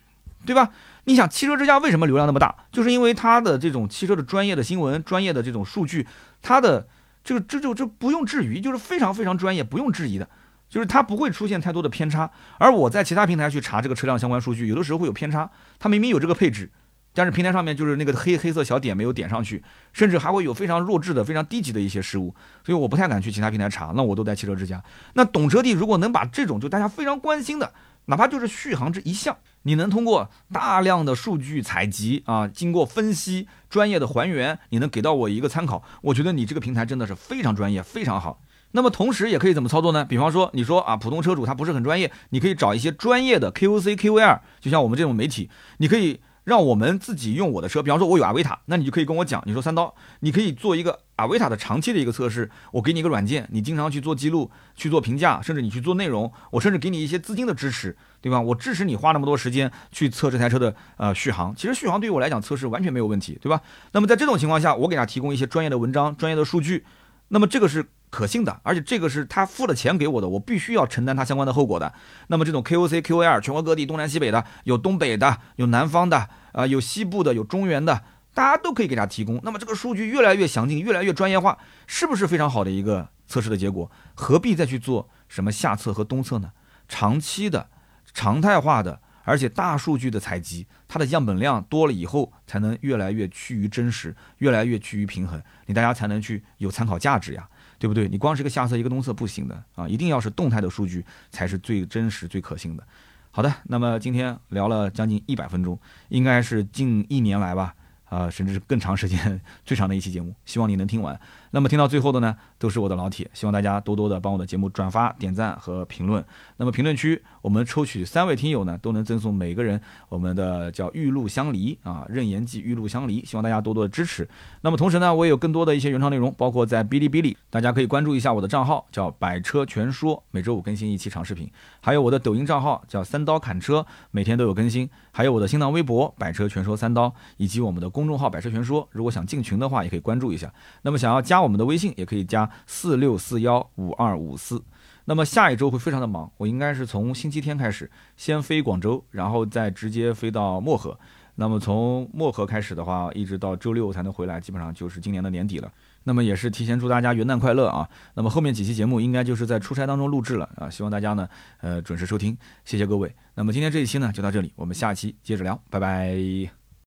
对吧？你想汽车之家为什么流量那么大，就是因为它的这种汽车的专业的新闻、专业的这种数据，它的这个这就这不用质疑，就是非常非常专业，不用质疑的，就是它不会出现太多的偏差。而我在其他平台去查这个车辆相关数据，有的时候会有偏差，它明明有这个配置。但是平台上面就是那个黑黑色小点没有点上去，甚至还会有非常弱智的、非常低级的一些失误，所以我不太敢去其他平台查。那我都在汽车之家。那懂车帝如果能把这种就大家非常关心的，哪怕就是续航这一项，你能通过大量的数据采集啊，经过分析、专业的还原，你能给到我一个参考，我觉得你这个平台真的是非常专业、非常好。那么同时也可以怎么操作呢？比方说你说啊，普通车主他不是很专业，你可以找一些专业的 KOC、KOL，就像我们这种媒体，你可以。让我们自己用我的车，比方说我有阿维塔，那你就可以跟我讲，你说三刀，你可以做一个阿维塔的长期的一个测试，我给你一个软件，你经常去做记录、去做评价，甚至你去做内容，我甚至给你一些资金的支持，对吧？我支持你花那么多时间去测这台车的呃续航，其实续航对于我来讲测试完全没有问题，对吧？那么在这种情况下，我给他提供一些专业的文章、专业的数据，那么这个是。可信的，而且这个是他付了钱给我的，我必须要承担他相关的后果的。那么这种 KOC、QOL，全国各地东南西北的，有东北的，有南方的，啊，有西部的，有中原的，大家都可以给他提供。那么这个数据越来越详尽，越来越专业化，是不是非常好的一个测试的结果？何必再去做什么下测和东测呢？长期的、常态化的，而且大数据的采集，它的样本量多了以后，才能越来越趋于真实，越来越趋于平衡，你大家才能去有参考价值呀。对不对？你光是个下测一个东测不行的啊，一定要是动态的数据才是最真实、最可信的。好的，那么今天聊了将近一百分钟，应该是近一年来吧。啊，甚至是更长时间 最长的一期节目，希望你能听完。那么听到最后的呢，都是我的老铁，希望大家多多的帮我的节目转发、点赞和评论。那么评论区我们抽取三位听友呢，都能赠送每个人我们的叫玉露香梨啊，任言记玉露香梨，希望大家多多的支持。那么同时呢，我也有更多的一些原创内容，包括在哔哩哔哩，大家可以关注一下我的账号，叫百车全说，每周五更新一期长视频。还有我的抖音账号叫三刀砍车，每天都有更新。还有我的新浪微博百车全说三刀，以及我们的公。众号“百车全说”，如果想进群的话，也可以关注一下。那么想要加我们的微信，也可以加四六四幺五二五四。那么下一周会非常的忙，我应该是从星期天开始，先飞广州，然后再直接飞到漠河。那么从漠河开始的话，一直到周六才能回来，基本上就是今年的年底了。那么也是提前祝大家元旦快乐啊！那么后面几期节目应该就是在出差当中录制了啊，希望大家呢，呃，准时收听，谢谢各位。那么今天这一期呢就到这里，我们下期接着聊，拜拜。